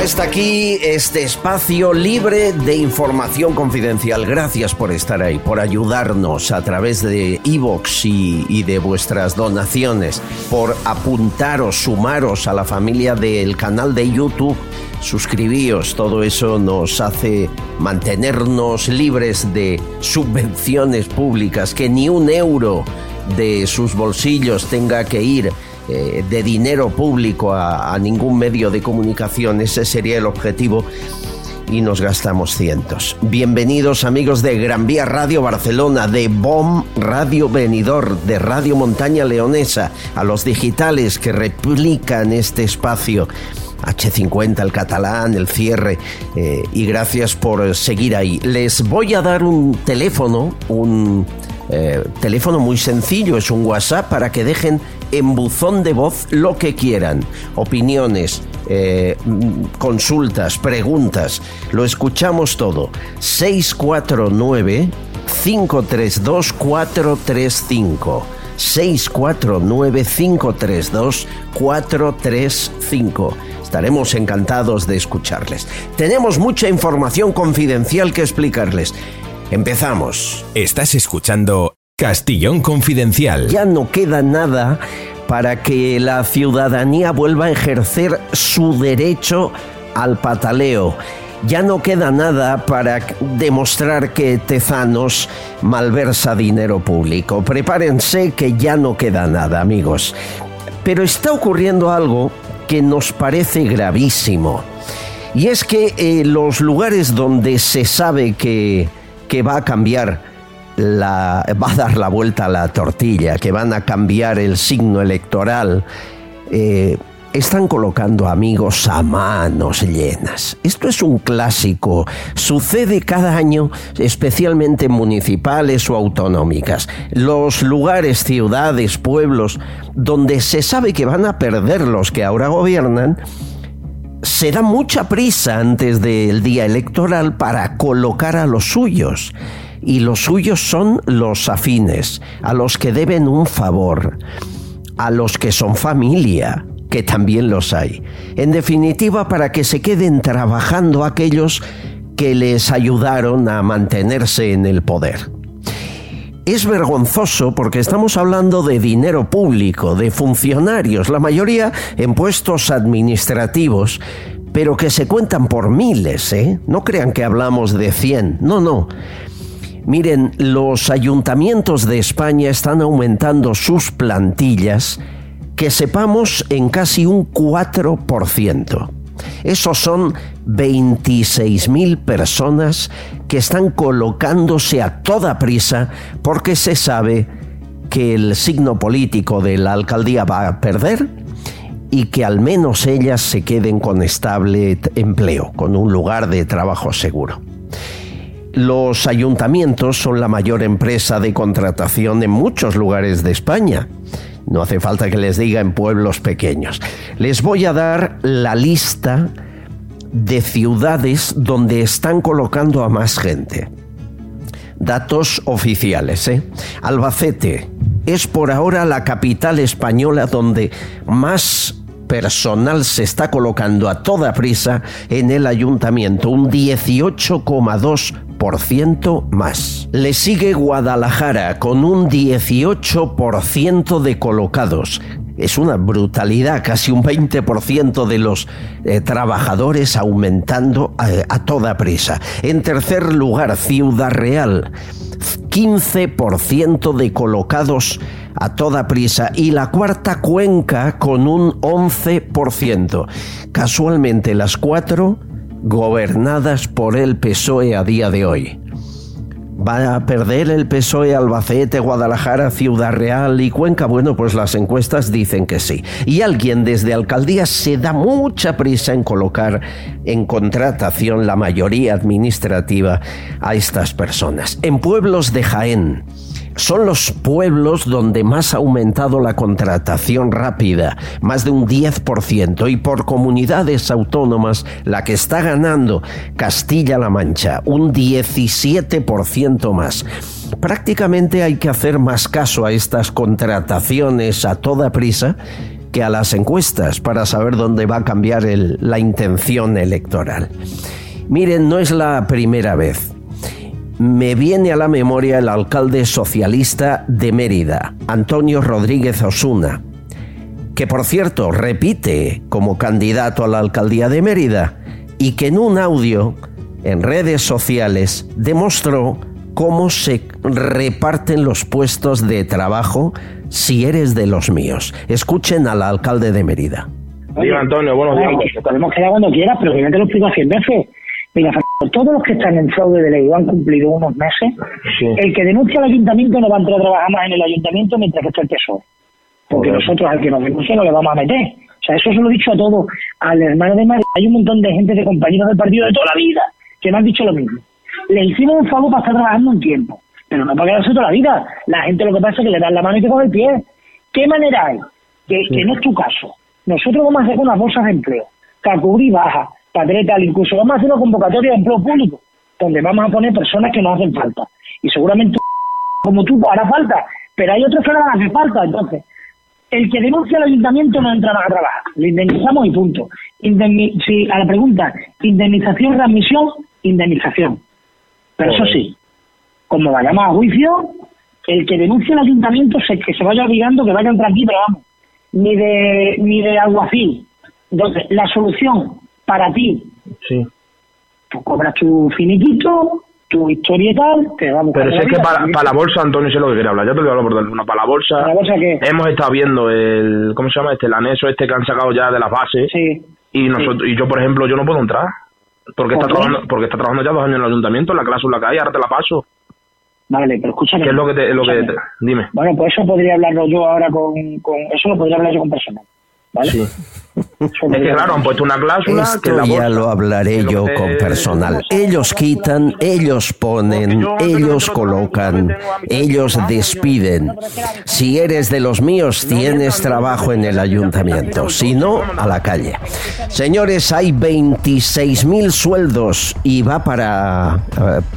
Ya está aquí este espacio libre de información confidencial. Gracias por estar ahí, por ayudarnos a través de iVoox y, y de vuestras donaciones, por apuntaros, sumaros a la familia del canal de YouTube. Suscribíos, todo eso nos hace mantenernos libres de subvenciones públicas, que ni un euro de sus bolsillos tenga que ir eh, de dinero público a, ningún medio de comunicación. Ese sería el objetivo y nos gastamos cientos. Bienvenidos amigos de Gran Vía Radio Barcelona, de BOM Radio Venidor, de Radio Montaña Leonesa, a los digitales que replican este espacio. H50, el catalán, el cierre, eh, y gracias por seguir ahí. Les voy a dar un teléfono, un eh, teléfono muy sencillo, es un WhatsApp para que dejen en buzón de voz lo que quieran, opiniones, eh, consultas, preguntas, lo escuchamos todo. 649 532 435 649 532 435 Estaremos encantados de escucharles. Tenemos mucha información confidencial que explicarles. Empezamos. Estás escuchando Castillón Confidencial. Ya no queda nada para que la ciudadanía vuelva a ejercer su derecho al pataleo. Ya no queda nada para demostrar que Tezanos malversa dinero público. Prepárense que ya no queda nada, amigos. Pero está ocurriendo algo que nos parece gravísimo. Y es que eh, los lugares donde se sabe que, que va a cambiar la, va a dar la vuelta a la tortilla, que van a cambiar el signo electoral, eh, están colocando amigos a manos llenas. Esto es un clásico. Sucede cada año, especialmente en municipales o autonómicas. Los lugares, ciudades, pueblos, donde se sabe que van a perder los que ahora gobiernan, se da mucha prisa antes del día electoral para colocar a los suyos. Y los suyos son los afines, a los que deben un favor, a los que son familia, que también los hay. En definitiva, para que se queden trabajando aquellos que les ayudaron a mantenerse en el poder. Es vergonzoso porque estamos hablando de dinero público, de funcionarios, la mayoría en puestos administrativos, pero que se cuentan por miles, ¿eh? No crean que hablamos de 100, no, no. Miren, los ayuntamientos de España están aumentando sus plantillas que sepamos en casi un 4%. Esos son 26.000 personas que están colocándose a toda prisa porque se sabe que el signo político de la alcaldía va a perder y que al menos ellas se queden con estable empleo, con un lugar de trabajo seguro. Los ayuntamientos son la mayor empresa de contratación en muchos lugares de España. No hace falta que les diga en pueblos pequeños. Les voy a dar la lista de ciudades donde están colocando a más gente. Datos oficiales. ¿eh? Albacete es por ahora la capital española donde más personal se está colocando a toda prisa en el ayuntamiento, un 18,2%. 10% más. Le sigue Guadalajara con un 18% de colocados. Es una brutalidad, casi un 20% de los eh, trabajadores aumentando a, a toda prisa. En tercer lugar, Ciudad Real, 15% de colocados a toda prisa y la cuarta cuenca con un 11%. Casualmente las cuatro gobernadas por el PSOE a día de hoy. ¿Va a perder el PSOE Albacete, Guadalajara, Ciudad Real y Cuenca? Bueno, pues las encuestas dicen que sí. Y alguien desde alcaldía se da mucha prisa en colocar en contratación la mayoría administrativa a estas personas. En pueblos de Jaén, son los pueblos donde más ha aumentado la contratación rápida, más de un 10%, y por comunidades autónomas la que está ganando Castilla-La Mancha, un 17% más. Prácticamente hay que hacer más caso a estas contrataciones a toda prisa que a las encuestas para saber dónde va a cambiar la intención electoral. Miren, no es la primera vez me viene a la memoria el alcalde socialista de Mérida, Antonio Rodríguez Osuna, que por cierto repite como candidato a la alcaldía de Mérida y que en un audio en redes sociales demostró cómo se reparten los puestos de trabajo si eres de los míos. Escuchen al alcalde de Mérida. Diga Antonio, buenos días. Podemos quedar cuando quieras, pero que te lo explico cien veces. Mira, todos los que están en fraude de ley o han cumplido unos meses, el que denuncia al ayuntamiento no va a entrar a trabajar más en el ayuntamiento mientras que esté el PSOE. Porque nosotros al que nos denuncia no le vamos a meter. O sea, eso se lo he dicho a todos, al hermano de María. Hay un montón de gente, de compañeros del partido de toda la vida, que me han dicho lo mismo. Le hicimos un favor para estar trabajando un tiempo, pero no para quedarse toda la vida. La gente lo que pasa es que le dan la mano y te coge el pie. ¿Qué manera hay? Que, que no es tu caso. Nosotros vamos a hacer unas bolsas de empleo, Cacubri baja, Padre tal, incluso vamos a hacer una convocatoria de empleo público, donde vamos a poner personas que no hacen falta. Y seguramente, como tú, hará falta, pero hay otros que no hacen falta. Entonces, el que denuncia al ayuntamiento no entra a trabajar. Le indemnizamos y punto. si, a la pregunta, indemnización, readmisión, indemnización. Pero eso sí, como vayamos a juicio, el que denuncia al ayuntamiento se, que se vaya obligando que vaya entrar aquí, pero vamos, ni de, ni de alguacil. Entonces, la solución para ti. Sí. Tú cobras tu finiquito, tu historia y tal, te vamos Pero sé que para, para, la bolsa, Antonio, sé lo que quiere hablar. Ya te voy a hablar por teléfono. Para la bolsa, ¿Para la bolsa qué? hemos estado viendo el, ¿cómo se llama? Este, el anexo este que han sacado ya de las bases. Sí. Y nosotros, y yo, por ejemplo, yo no puedo entrar. Porque está, trabajando, porque está trabajando ya dos años en el ayuntamiento, la cláusula que hay, ahora te la paso. Vale, pero escúchame. ¿Qué es lo que te, lo que te, dime? Bueno, pues eso podría hablarlo yo ahora con, con eso lo podría hablar yo con personal. ¿Vale? Sí. Es que claro, han puesto una cláusula Esto que la ya lo hablaré yo que- con personal. Ellos quitan, ellos ponen, ellos colocan, ellos despiden. Si eres de los míos, tienes trabajo en el ayuntamiento. Si no, a la calle. Señores, hay 26.000 sueldos y va para,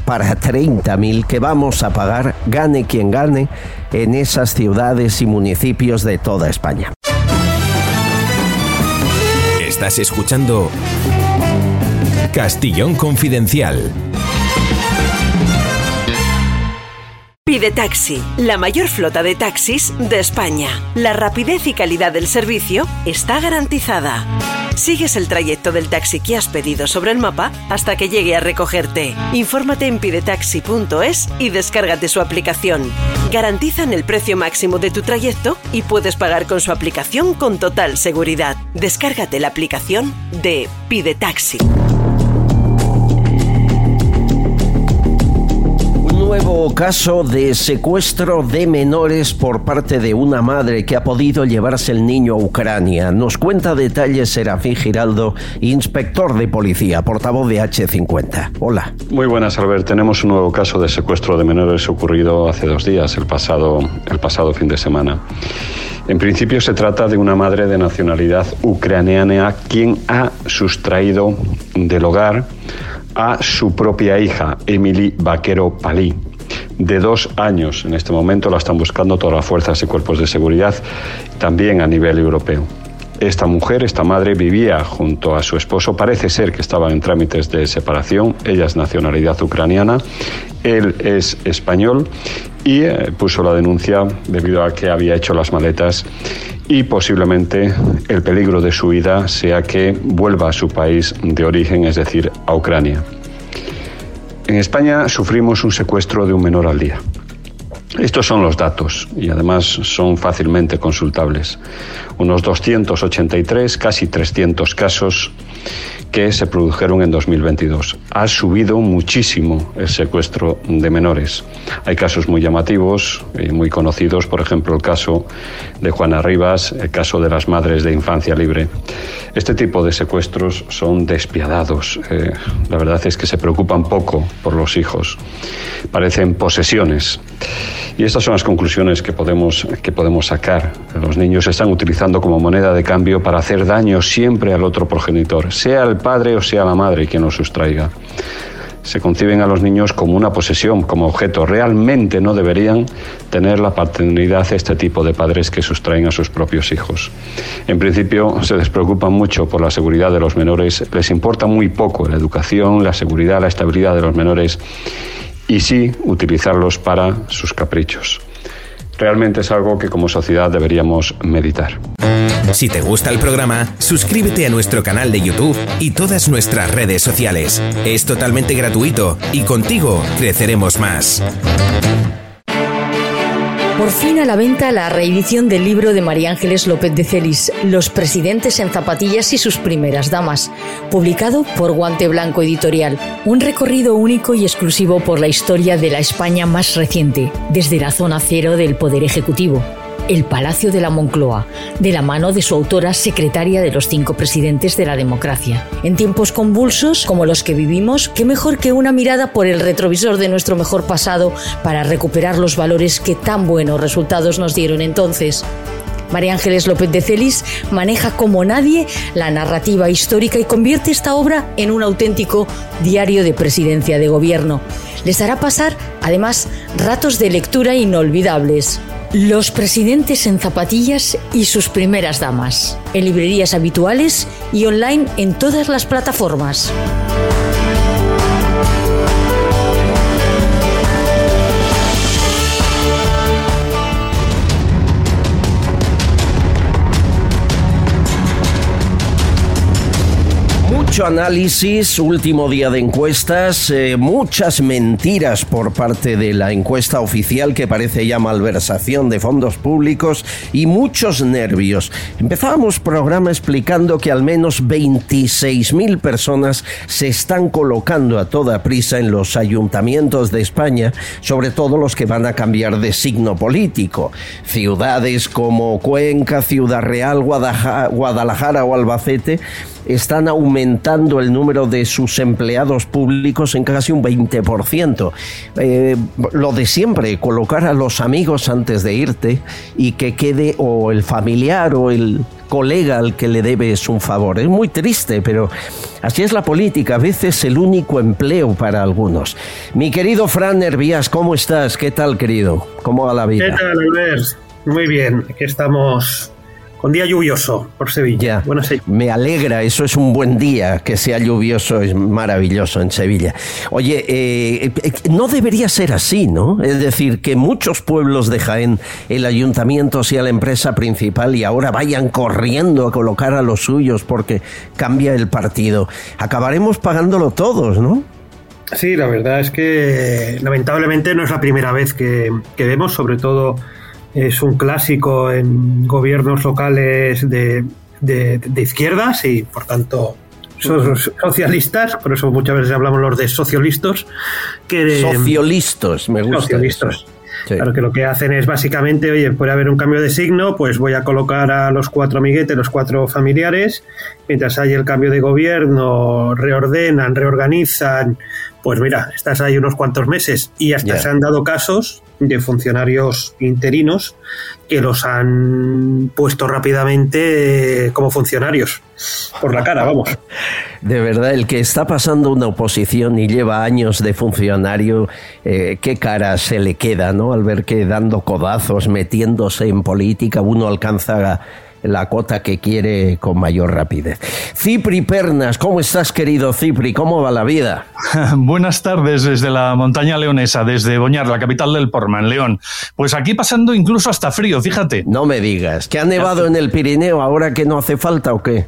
para 30.000 que vamos a pagar, gane quien gane, en esas ciudades y municipios de toda España. Estás escuchando Castillón Confidencial. Pide Taxi, la mayor flota de taxis de España. La rapidez y calidad del servicio está garantizada. Sigues el trayecto del taxi que has pedido sobre el mapa hasta que llegue a recogerte. Infórmate en pidetaxi.es y descárgate su aplicación. Garantizan el precio máximo de tu trayecto y puedes pagar con su aplicación con total seguridad. Descárgate la aplicación de Pide Taxi. Nuevo caso de secuestro de menores por parte de una madre que ha podido llevarse el niño a Ucrania. Nos cuenta detalles Serafín Giraldo, inspector de policía, portavoz de H50. Hola. Muy buenas, Albert. Tenemos un nuevo caso de secuestro de menores ocurrido hace dos días, el pasado, el pasado fin de semana. En principio se trata de una madre de nacionalidad ucraniana quien ha sustraído del hogar a su propia hija, Emily Vaquero Palí, de dos años. En este momento la están buscando todas las fuerzas y cuerpos de seguridad, también a nivel europeo. Esta mujer, esta madre, vivía junto a su esposo. Parece ser que estaban en trámites de separación. Ella es nacionalidad ucraniana, él es español y eh, puso la denuncia debido a que había hecho las maletas y posiblemente el peligro de su vida sea que vuelva a su país de origen, es decir, a Ucrania. En España sufrimos un secuestro de un menor al día. Estos son los datos y además son fácilmente consultables. Unos 283, casi 300 casos que se produjeron en 2022. Ha subido muchísimo el secuestro de menores. Hay casos muy llamativos y muy conocidos, por ejemplo el caso de Juana Rivas, el caso de las madres de infancia libre. Este tipo de secuestros son despiadados. Eh, la verdad es que se preocupan poco por los hijos. Parecen posesiones. Y estas son las conclusiones que podemos, que podemos sacar. Los niños se están utilizando como moneda de cambio para hacer daño siempre al otro progenitor, sea el padre o sea la madre quien los sustraiga. Se conciben a los niños como una posesión, como objeto. Realmente no deberían tener la paternidad este tipo de padres que sustraen a sus propios hijos. En principio se despreocupan mucho por la seguridad de los menores, les importa muy poco la educación, la seguridad, la estabilidad de los menores y sí utilizarlos para sus caprichos. Realmente es algo que como sociedad deberíamos meditar. Si te gusta el programa, suscríbete a nuestro canal de YouTube y todas nuestras redes sociales. Es totalmente gratuito y contigo creceremos más. Por fin a la venta la reedición del libro de María Ángeles López de Celis, Los presidentes en zapatillas y sus primeras damas, publicado por Guante Blanco Editorial. Un recorrido único y exclusivo por la historia de la España más reciente, desde la zona cero del Poder Ejecutivo el Palacio de la Moncloa, de la mano de su autora secretaria de los cinco presidentes de la democracia. En tiempos convulsos como los que vivimos, qué mejor que una mirada por el retrovisor de nuestro mejor pasado para recuperar los valores que tan buenos resultados nos dieron entonces. María Ángeles López de Celis maneja como nadie la narrativa histórica y convierte esta obra en un auténtico diario de presidencia de gobierno. Les hará pasar, además, ratos de lectura inolvidables. Los presidentes en zapatillas y sus primeras damas. En librerías habituales y online en todas las plataformas. Mucho análisis, último día de encuestas, eh, muchas mentiras por parte de la encuesta oficial que parece ya malversación de fondos públicos y muchos nervios. Empezábamos programa explicando que al menos 26.000 personas se están colocando a toda prisa en los ayuntamientos de España, sobre todo los que van a cambiar de signo político. Ciudades como Cuenca, Ciudad Real, Guadalajara o Albacete están aumentando el número de sus empleados públicos en casi un 20%. Eh, lo de siempre, colocar a los amigos antes de irte y que quede o el familiar o el colega al que le debes un favor. Es muy triste, pero así es la política, a veces el único empleo para algunos. Mi querido Fran Nervías, ¿cómo estás? ¿Qué tal, querido? ¿Cómo va la vida? ¿Qué tal, Albert? Muy bien, aquí estamos un día lluvioso por Sevilla. Bueno, Me alegra, eso es un buen día, que sea lluvioso, es maravilloso en Sevilla. Oye, eh, eh, no debería ser así, ¿no? Es decir, que muchos pueblos de Jaén, el ayuntamiento sea la empresa principal y ahora vayan corriendo a colocar a los suyos porque cambia el partido. Acabaremos pagándolo todos, ¿no? Sí, la verdad es que lamentablemente no es la primera vez que, que vemos, sobre todo es un clásico en gobiernos locales de, de, izquierdas y por tanto son socialistas, por eso muchas veces hablamos los de socialistas. Que, socialistas, me gusta. Socialistas. Claro que lo que hacen es básicamente, oye, puede haber un cambio de signo, pues voy a colocar a los cuatro amiguetes, los cuatro familiares, mientras hay el cambio de gobierno, reordenan, reorganizan, pues mira, estás ahí unos cuantos meses y hasta se han dado casos de funcionarios interinos que los han puesto rápidamente como funcionarios por la cara, vamos. De verdad, el que está pasando una oposición y lleva años de funcionario, eh, qué cara se le queda, ¿no? Al ver que dando codazos, metiéndose en política, uno alcanza la cota que quiere con mayor rapidez. Cipri Pernas, ¿cómo estás querido Cipri? ¿Cómo va la vida? Buenas tardes desde la montaña leonesa, desde Boñar, la capital del Porma, León. Pues aquí pasando incluso hasta frío, fíjate. No me digas, ¿que ha nevado en el Pirineo ahora que no hace falta o qué?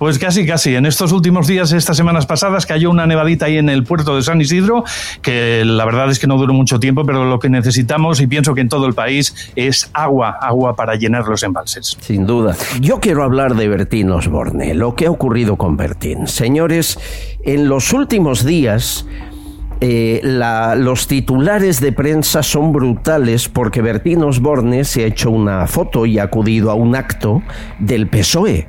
Pues casi, casi. En estos últimos días, estas semanas pasadas, cayó una nevadita ahí en el puerto de San Isidro, que la verdad es que no duró mucho tiempo, pero lo que necesitamos, y pienso que en todo el país, es agua, agua para llenar los embalses. Sin duda. Yo quiero hablar de Bertín Osborne, lo que ha ocurrido con Bertín. Señores, en los últimos días eh, los titulares de prensa son brutales porque Bertín Osborne se ha hecho una foto y ha acudido a un acto del PSOE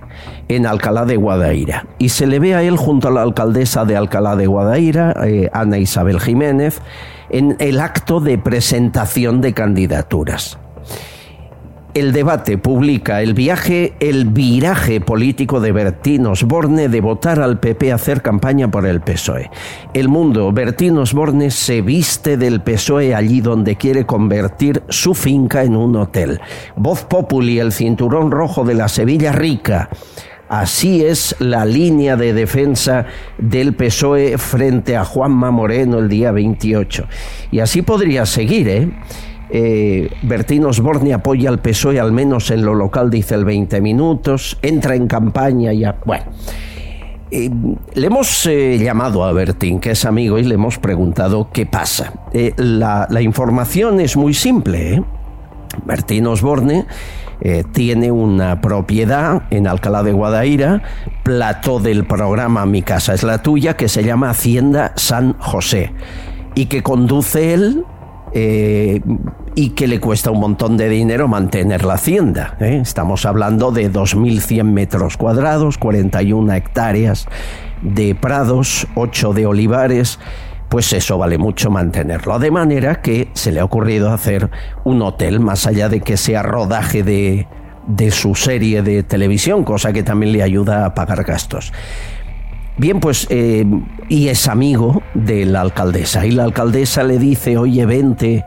en Alcalá de Guadaira. Y se le ve a él junto a la alcaldesa de Alcalá de Guadaira, eh, Ana Isabel Jiménez, en el acto de presentación de candidaturas el debate publica el viaje, el viraje político de Bertín Osborne de votar al PP a hacer campaña por el PSOE. El mundo, Bertín Osborne se viste del PSOE allí donde quiere convertir su finca en un hotel. Voz Populi, el cinturón rojo de la Sevilla rica. Así es la línea de defensa del PSOE frente a Juanma Moreno el día 28. Y así podría seguir, ¿eh? Eh, Bertín Osborne apoya al PSOE al menos en lo local, dice el 20 minutos, entra en campaña ya. Bueno. Eh, le hemos eh, llamado a Bertín, que es amigo, y le hemos preguntado qué pasa. La, la, información es muy simple. Bertín Osborne tiene una propiedad en Alcalá de Guadaira, plató del programa Mi casa es la tuya, que se llama Hacienda San José, y que conduce él eh, y que le cuesta un montón de dinero mantener la hacienda. ¿eh? Estamos hablando de 2.100 metros cuadrados, 41 hectáreas de prados, 8 de olivares, pues eso vale mucho mantenerlo. De manera que se le ha ocurrido hacer un hotel, más allá de que sea rodaje de, de su serie de televisión, cosa que también le ayuda a pagar gastos. Bien, pues, eh, y es amigo de la alcaldesa. Y la alcaldesa le dice, oye, vente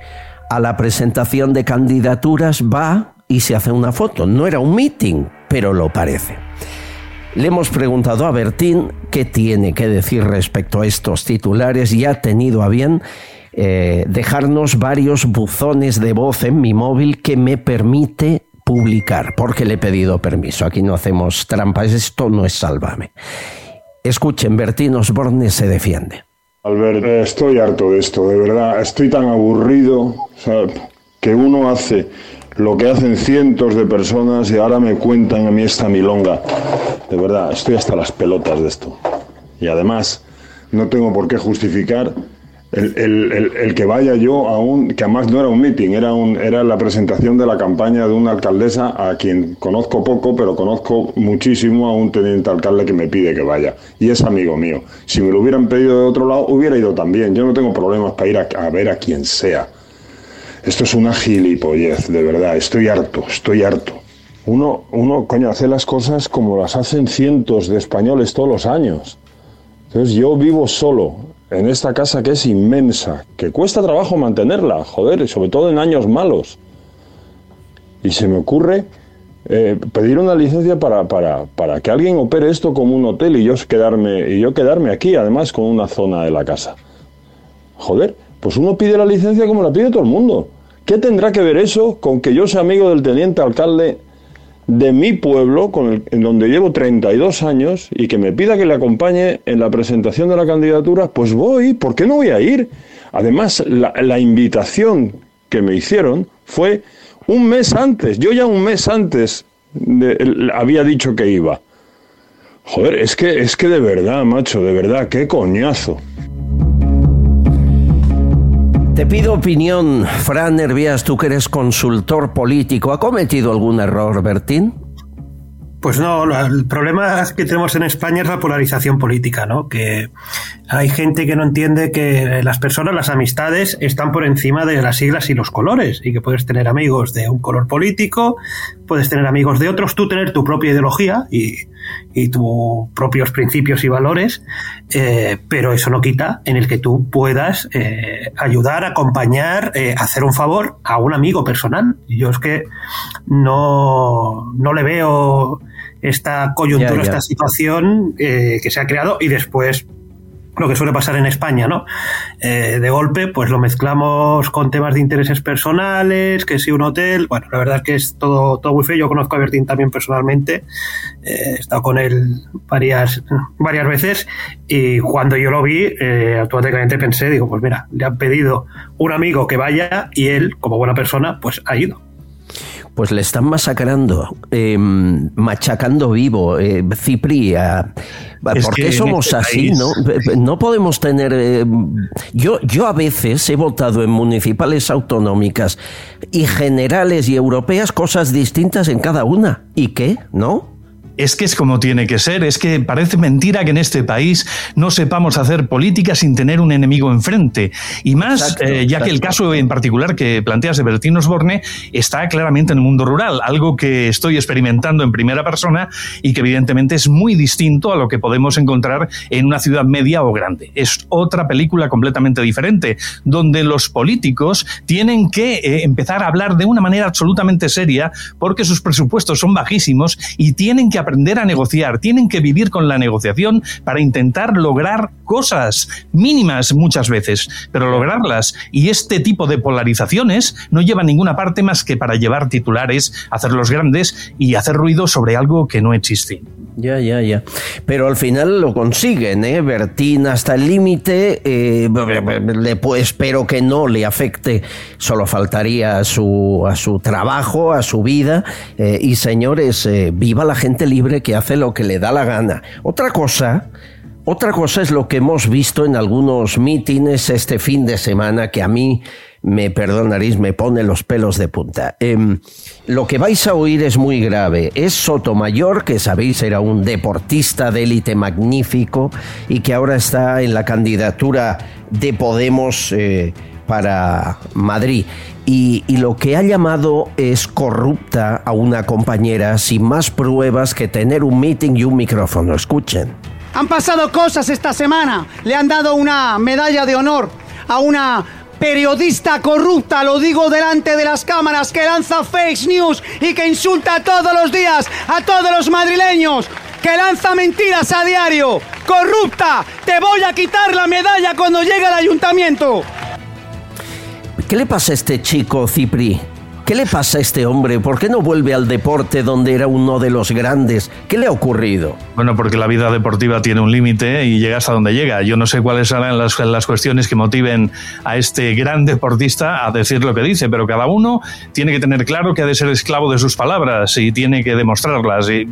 a la presentación de candidaturas, va y se hace una foto. No era un meeting, pero lo parece. Le hemos preguntado a Bertín qué tiene que decir respecto a estos titulares y ha tenido a bien eh, dejarnos varios buzones de voz en mi móvil que me permite publicar, porque le he pedido permiso. Aquí no hacemos trampas, esto no es sálvame. Escuchen, Bertín Osborne se defiende. Albert, estoy harto de esto, de verdad. Estoy tan aburrido que uno hace lo que hacen cientos de personas y ahora me cuentan a mí esta milonga. De verdad, estoy hasta las pelotas de esto. Y además, no tengo por qué justificar el, que vaya yo a un, que además no era un meeting, era, un, era la presentación de la campaña de una alcaldesa a quien conozco poco, pero conozco muchísimo a un teniente alcalde que me pide que vaya. Y es amigo mío. Si me lo hubieran pedido de otro lado, hubiera ido también. Yo no tengo problemas para ir a, ver a quien sea. Esto es una gilipollez, de verdad. Estoy harto, estoy harto. Uno, uno, coño, hace las cosas como las hacen cientos de españoles todos los años. Entonces yo vivo solo, en esta casa que es inmensa, que cuesta trabajo mantenerla, joder, sobre todo en años malos. Y se me ocurre eh, pedir una licencia para, para, para, que alguien opere esto como un hotel y yo quedarme, y yo quedarme aquí, además, con una zona de la casa. Joder, pues uno pide la licencia como la pide todo el mundo. ¿Qué tendrá que ver eso con que yo sea amigo del teniente alcalde de mi pueblo, en donde llevo 32 años, y que me pida que le acompañe en la presentación de la candidatura, pues voy, ¿por qué no voy a ir? Además, la, invitación que me hicieron fue un mes antes, yo ya un mes antes había dicho que iba. Joder, es que, es que de verdad, macho, de verdad, qué coñazo. Te pido opinión, Fran Hervías, tú que eres consultor político. ¿Ha cometido algún error, Bertín? Pues no, el problema que tenemos en España es la polarización política, ¿no? Que hay gente que no entiende que las personas, las amistades, están por encima de las siglas y los colores y que puedes tener amigos de un color político, puedes tener amigos de otros, tú tener tu propia ideología y, y tus propios principios y valores, eh, pero eso no quita en el que tú puedas eh, ayudar, acompañar, eh, hacer un favor a un amigo personal. Yo es que no, no le veo esta coyuntura, esta situación que se ha creado y después lo que suele pasar en España, ¿no? Eh, de golpe, pues lo mezclamos con temas de intereses personales, que si un hotel, bueno, la verdad es que es todo, todo muy feo. Yo conozco a Bertín también personalmente, eh, he estado con él varias, varias veces y cuando yo lo vi, eh, automáticamente pensé, digo, pues mira, le han pedido un amigo que vaya y él, como buena persona, pues ha ido pues le están masacrando, em, machacando vivo. Eh, Cipri, ¿por qué somos este así? ¿no? no podemos tener... Em, yo, yo a veces he votado en municipales autonómicas y generales y europeas cosas distintas en cada una. ¿Y qué? ¿No? Es que es como tiene que ser, es que parece mentira que en este país no sepamos hacer política sin tener un enemigo enfrente. Y más, eh, ya que el caso en particular que planteas de Bertín Osborne está claramente en el mundo rural, algo que estoy experimentando en primera persona y que evidentemente es muy distinto a lo que podemos encontrar en una ciudad media o grande. Es otra película completamente diferente, donde los políticos tienen que eh, empezar a hablar de una manera absolutamente seria porque sus presupuestos son bajísimos y tienen que aprender a negociar, tienen que vivir con la negociación para intentar lograr cosas mínimas muchas veces, pero lograrlas. Y este tipo de polarizaciones no lleva a ninguna parte más que para llevar titulares, hacerlos grandes y hacer ruido sobre algo que no existe. Ya, ya, ya. Pero al final lo consiguen, ¿eh? Bertín hasta el límite, eh, espero que no le afecte, solo faltaría a su, a su trabajo, a su vida. Eh, y señores, eh, viva la gente libre que hace lo que le da la gana. Otra cosa, otra cosa es lo que hemos visto en algunos mítines este fin de semana que a mí me perdonaréis, me pone los pelos de punta. Em, lo que vais a oír es muy grave. Es Sotomayor, que sabéis era un deportista de élite magnífico y que ahora está en la candidatura de Podemos eh, para Madrid. Y, y, lo que ha llamado es corrupta a una compañera sin más pruebas que tener un meeting y un micrófono. Escuchen. Han pasado cosas esta semana. Le han dado una medalla de honor a una periodista corrupta, lo digo delante de las cámaras, que lanza fake news y que insulta todos los días a todos los madrileños, que lanza mentiras a diario. Corrupta, te voy a quitar la medalla cuando llegue al ayuntamiento. ¿Qué le pasa a este chico, Cipri? ¿Qué le pasa a este hombre? ¿Por qué no vuelve al deporte donde era uno de los grandes? ¿Qué le ha ocurrido? Bueno, porque la vida deportiva tiene un límite y llega hasta donde llega. Yo no sé cuáles serán las, las, cuestiones que motiven a este gran deportista a decir lo que dice, pero cada uno tiene que tener claro que ha de ser esclavo de sus palabras y tiene que demostrarlas. Y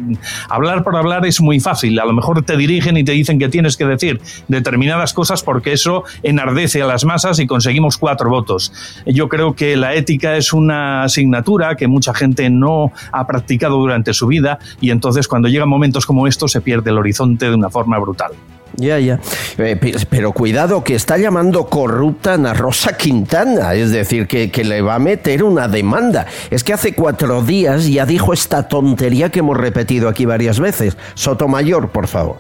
hablar por hablar es muy fácil. A lo mejor te dirigen y te dicen que tienes que decir determinadas cosas porque eso enardece a las masas y conseguimos cuatro votos. Yo creo que la ética es una asignatura que mucha gente no ha practicado durante su vida y entonces cuando llegan momentos como estos se pierde el horizonte de una forma brutal. Ya, ya. Eh, pero cuidado, que está llamando corrupta a Rosa Quintana, es decir, que, que, le va a meter una demanda. Es que hace cuatro días ya dijo esta tontería que hemos repetido aquí varias veces. Sotomayor, por favor.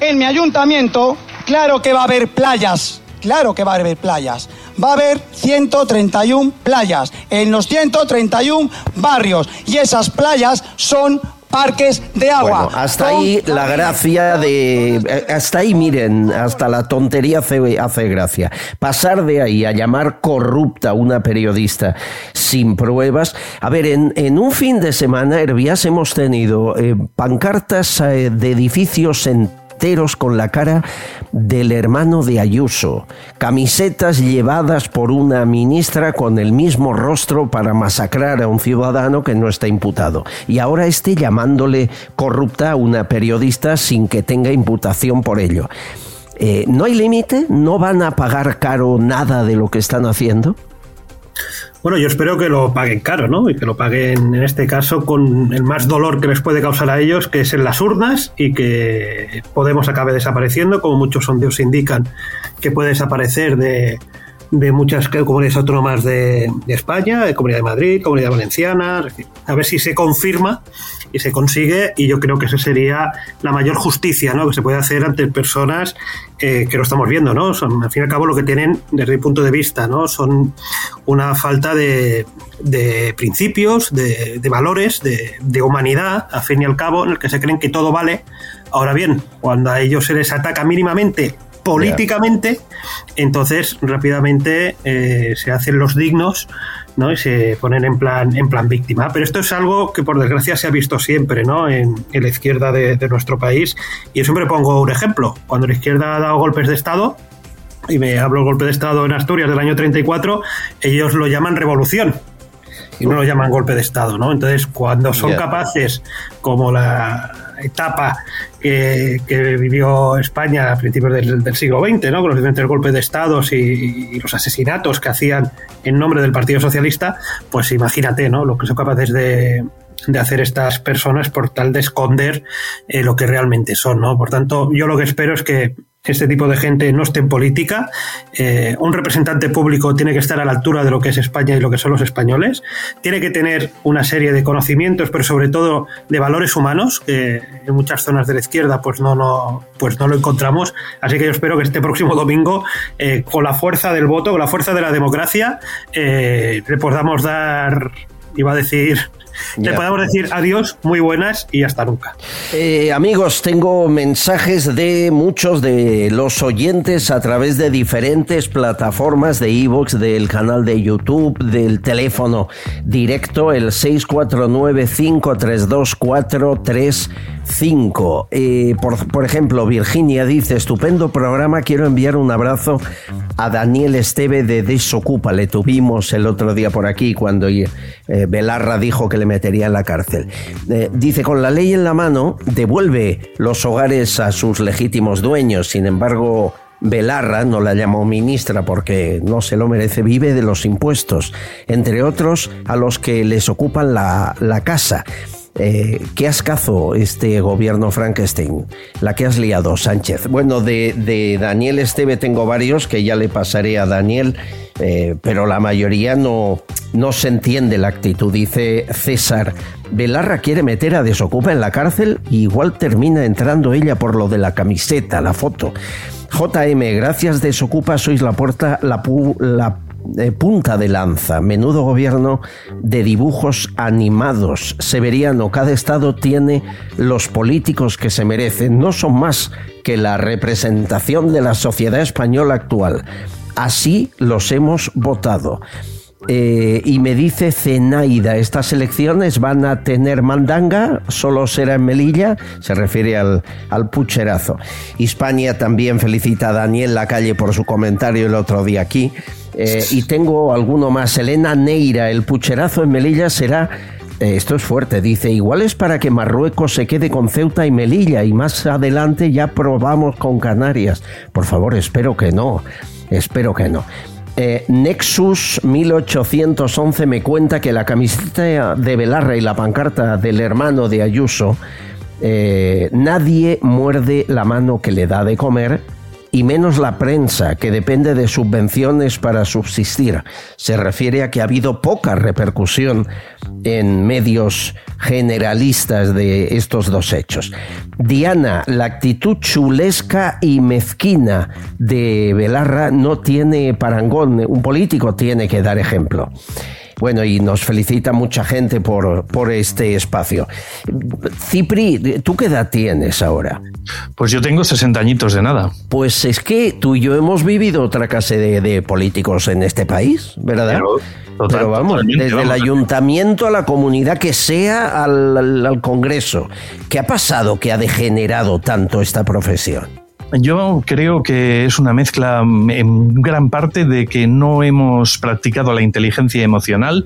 En mi ayuntamiento, claro que va a haber playas Claro que va a haber playas. Va a haber 131 playas en los 131 barrios. Y esas playas son parques de agua. Bueno, hasta ahí la gracia de... Eh, hasta ahí, miren, hasta la tontería hace, hace, gracia. Pasar de ahí a llamar corrupta a una periodista sin pruebas. A ver, en, en un fin de semana, Herbias, hemos tenido eh, pancartas eh, de edificios en con la cara del hermano de Ayuso, camisetas llevadas por una ministra con el mismo rostro para masacrar a un ciudadano que no está imputado. Y ahora esté llamándole corrupta a una periodista sin que tenga imputación por ello. Eh, ¿No hay límite? ¿No van a pagar caro nada de lo que están haciendo? Bueno, yo espero que lo paguen caro, ¿no? Y que lo paguen en este caso con el más dolor que les puede causar a ellos, que es en las urnas y que Podemos acabe desapareciendo, como muchos sondeos indican que puede desaparecer de, de muchas comunidades autónomas de, España, de Comunidad de Madrid, Comunidad Valenciana, a ver si se confirma y se consigue y yo creo que esa sería la mayor justicia ¿no? que se puede hacer ante personas eh, que lo estamos viendo, ¿no? Al fin y al cabo lo que tienen desde mi punto de vista, ¿no? Son una falta de, principios, de, valores, de, humanidad, al fin y al cabo, en el que se creen que todo vale. Ahora bien, cuando a ellos se les ataca mínimamente políticamente, entonces rápidamente eh, se hacen los dignos ¿no? y se ponen en plan, en plan víctima. Pero esto es algo que por desgracia se ha visto siempre ¿no? en, la izquierda de, nuestro país. Y yo siempre pongo un ejemplo. Cuando la izquierda ha dado golpes de Estado, y me hablo del golpe de Estado en Asturias del año 34, ellos lo llaman revolución y no lo llaman golpe de Estado, ¿no? Entonces, cuando son capaces, como la etapa que, vivió España a principios del, siglo XX, ¿no? con los diferentes golpes de Estados y, los asesinatos que hacían en nombre del Partido Socialista, pues imagínate ¿no? lo que son capaces de, hacer estas personas por tal de esconder eh, lo que realmente son. ¿no? Por tanto, yo lo que espero es que este tipo de gente no esté en política. Eh, un representante público tiene que estar a la altura de lo que es España y lo que son los españoles. Tiene que tener una serie de conocimientos, pero sobre todo de valores humanos, que en muchas zonas de la izquierda pues no, pues no lo encontramos. Así que yo espero que este próximo domingo, eh, con la fuerza del voto, con la fuerza de la democracia, eh, le podamos dar, iba a decir, le podemos decir adiós, muy buenas y hasta nunca. Eh, amigos, tengo mensajes de muchos de los oyentes a través de diferentes plataformas de iVoox, del canal de YouTube, del teléfono directo, el 649 532 5. Eh, por, ejemplo, Virginia dice, estupendo programa, quiero enviar un abrazo a Daniel Esteve de Desocupa. Le tuvimos el otro día por aquí cuando eh, Belarra dijo que le metería en la cárcel. Eh, dice, con la ley en la mano, devuelve los hogares a sus legítimos dueños. Sin embargo, Belarra, no la llamó ministra porque no se lo merece, vive de los impuestos, entre otros a los que les ocupan la, la casa. Eh, ¿Qué ascazo este gobierno Frankenstein? La que has liado, Sánchez. Bueno, de, Daniel Esteve tengo varios que ya le pasaré a Daniel, eh, pero la mayoría no, no se entiende la actitud. Dice César, Belarra quiere meter a Desocupa en la cárcel y igual termina entrando ella por lo de la camiseta, la foto. JM, gracias Desocupa, sois la puerta, la, la punta de lanza, menudo gobierno de dibujos animados. Severiano, cada estado tiene los políticos que se merecen, no son más que la representación de la sociedad española actual. Así los hemos votado. Eh, y me dice Zenaida, estas elecciones van a tener mandanga, solo será en Melilla, se refiere al, al pucherazo. España también felicita a Daniel Lacalle por su comentario el otro día aquí. Eh, y tengo alguno más. Elena Neira, el pucherazo en Melilla será eh, esto es fuerte, dice, igual es para que Marruecos se quede con Ceuta y Melilla y más adelante ya probamos con Canarias. Por favor, espero que no, espero que no. Eh, Nexus 1811 me cuenta que la camiseta de Belarra y la pancarta del hermano de Ayuso, nadie muerde la mano que le da de comer y menos la prensa, que depende de subvenciones para subsistir. Se refiere a que ha habido poca repercusión en medios generalistas de estos dos hechos. Diana, la actitud chulesca y mezquina de Belarra no tiene parangón. Un político tiene que dar ejemplo. Bueno, y nos felicita mucha gente por, por este espacio. Cipri, ¿tú qué edad tienes ahora? Pues yo tengo 60 añitos de nada. Pues es que tú y yo hemos vivido otra clase de, políticos en este país, ¿verdad? Pero, vamos, desde el ayuntamiento a la comunidad que sea al, al Congreso. ¿Qué ha pasado que ha degenerado tanto esta profesión? Yo creo que es una mezcla mm, en gran parte de que no hemos practicado la inteligencia emocional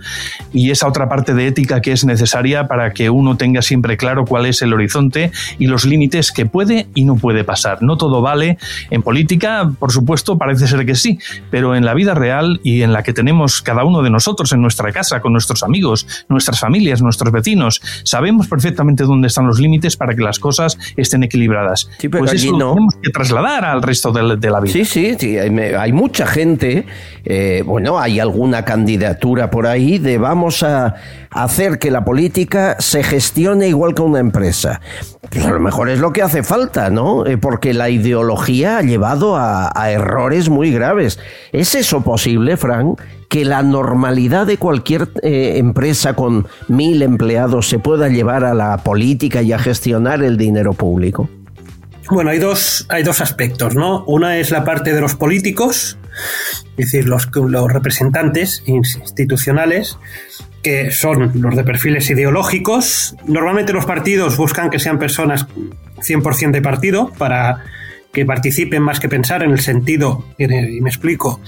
y esa otra parte de ética que es necesaria para que uno tenga siempre claro cuál es el horizonte y los límites que puede y no puede pasar. No todo vale. En política, por supuesto, parece ser que sí, pero en la vida real y en la que tenemos cada uno de nosotros en nuestra casa, con nuestros amigos, nuestras familias, nuestros vecinos, sabemos perfectamente dónde están los límites para que las cosas estén equilibradas. pues eso no. tenemos que trasladar al resto de, la vida. Sí, sí, hay, mucha gente, eh, bueno, hay alguna candidatura por ahí de vamos a hacer que la política se gestione igual que una empresa. Pues a lo mejor es lo que hace falta, ¿no? Eh, porque la ideología ha llevado a, errores muy graves. ¿Es eso posible, Frank? Que la normalidad de cualquier eh, empresa con mil empleados se pueda llevar a la política y a gestionar el dinero público? Bueno, hay dos, hay dos aspectos, ¿no? Una es la parte de los políticos, es decir, los, los representantes institucionales, que son los de perfiles ideológicos. Normalmente los partidos buscan que sean personas 100% de partido para que participen más que pensar en el sentido, y me explico,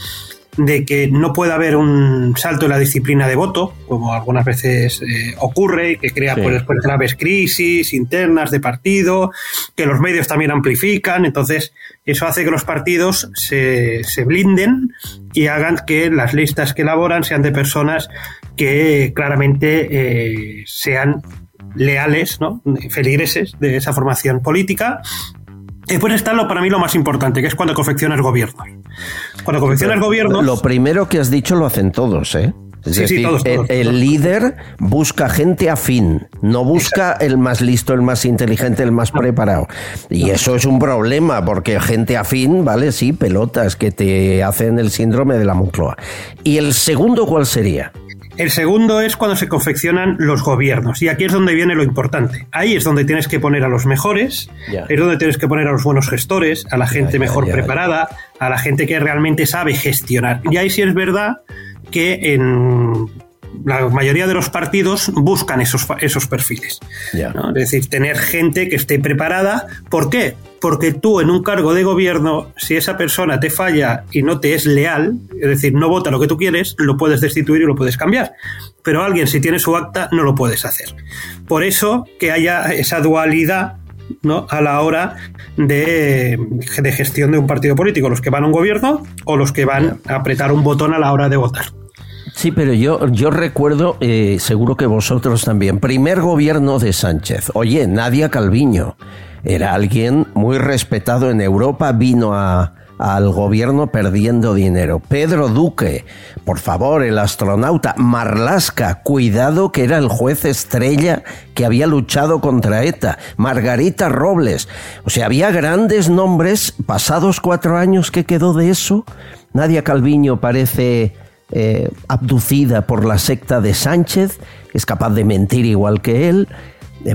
de que no puede haber un salto en la disciplina de voto, como algunas veces eh, ocurre, que crea pues, después graves crisis internas de partido, que los medios también amplifican, entonces eso hace que los partidos se, se blinden y hagan que las listas que elaboran sean de personas que claramente eh, sean leales, ¿no? feligreses de esa formación política Después está lo, para mí lo más importante, que es cuando confeccionas gobierno. Cuando confeccionas gobierno. Lo primero que has dicho lo hacen todos, ¿eh? sí, sí, todos, el, líder busca gente afín, no busca el más listo, el más inteligente, el más preparado. Y eso es un problema, porque gente afín, vale, sí, pelotas que te hacen el síndrome de la Moncloa. ¿Y el segundo cuál sería? El segundo es cuando se confeccionan los gobiernos. Y aquí es donde viene lo importante. Ahí es donde tienes que poner a los mejores, es donde tienes que poner a los buenos gestores, a la gente mejor preparada, a la gente que realmente sabe gestionar. Y ahí sí es verdad que en la mayoría de los partidos buscan esos, esos perfiles. Es decir, tener gente que esté preparada. ¿Por qué? Porque tú en un cargo de gobierno, si esa persona te falla y no te es leal, es decir, no vota lo que tú quieres, lo puedes destituir y lo puedes cambiar. Pero alguien, si tiene su acta, no lo puedes hacer. Por eso que haya esa dualidad ¿no? a la hora de, de, gestión de un partido político, los que van a un gobierno o los que van a apretar un botón a la hora de votar. Sí, pero yo, yo recuerdo, eh, seguro que vosotros también, primer gobierno de Sánchez. Oye, Nadia Calviño era alguien muy respetado en Europa, vino a, al gobierno perdiendo dinero. Pedro Duque, por favor, el astronauta. Marlasca, cuidado que era el juez estrella que había luchado contra ETA. Margarita Robles. O sea, había grandes nombres. Pasados cuatro años, ¿qué quedó de eso? Nadia Calviño parece eh, abducida por la secta de Sánchez, es capaz de mentir igual que él.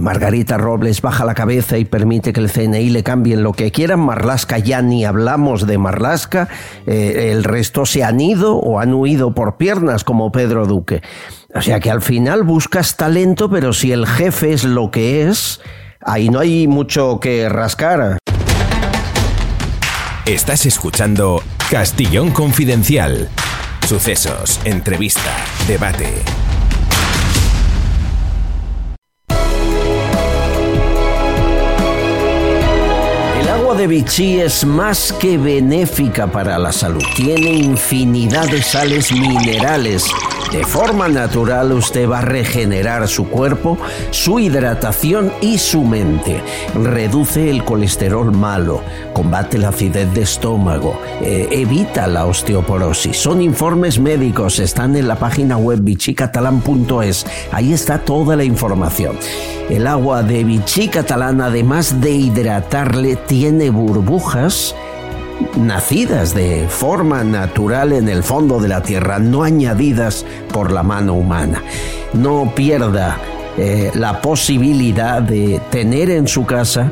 Margarita Robles baja la cabeza y permite que el CNI le cambien lo que quieran. Marlasca ya ni hablamos de Marlasca. Eh, el resto se han ido o han huido por piernas como Pedro Duque. O sea que al final buscas talento, pero si el jefe es lo que es, ahí no hay mucho que rascar. Estás escuchando Castillón Confidencial Sucesos, entrevista, debate. El agua de Vichy es más que benéfica para la salud. Tiene infinidad de sales minerales de forma natural usted va a regenerar su cuerpo, su hidratación y su mente. Reduce el colesterol malo, combate la acidez de estómago, eh, evita la osteoporosis. Son informes médicos, están en la página web bichicatalan.es. Ahí está toda la información. El agua de Vichy Catalán, además de hidratarle, tiene burbujas nacidas de forma natural en el fondo de la tierra, no añadidas por la mano humana. No pierda eh, la posibilidad de tener en su casa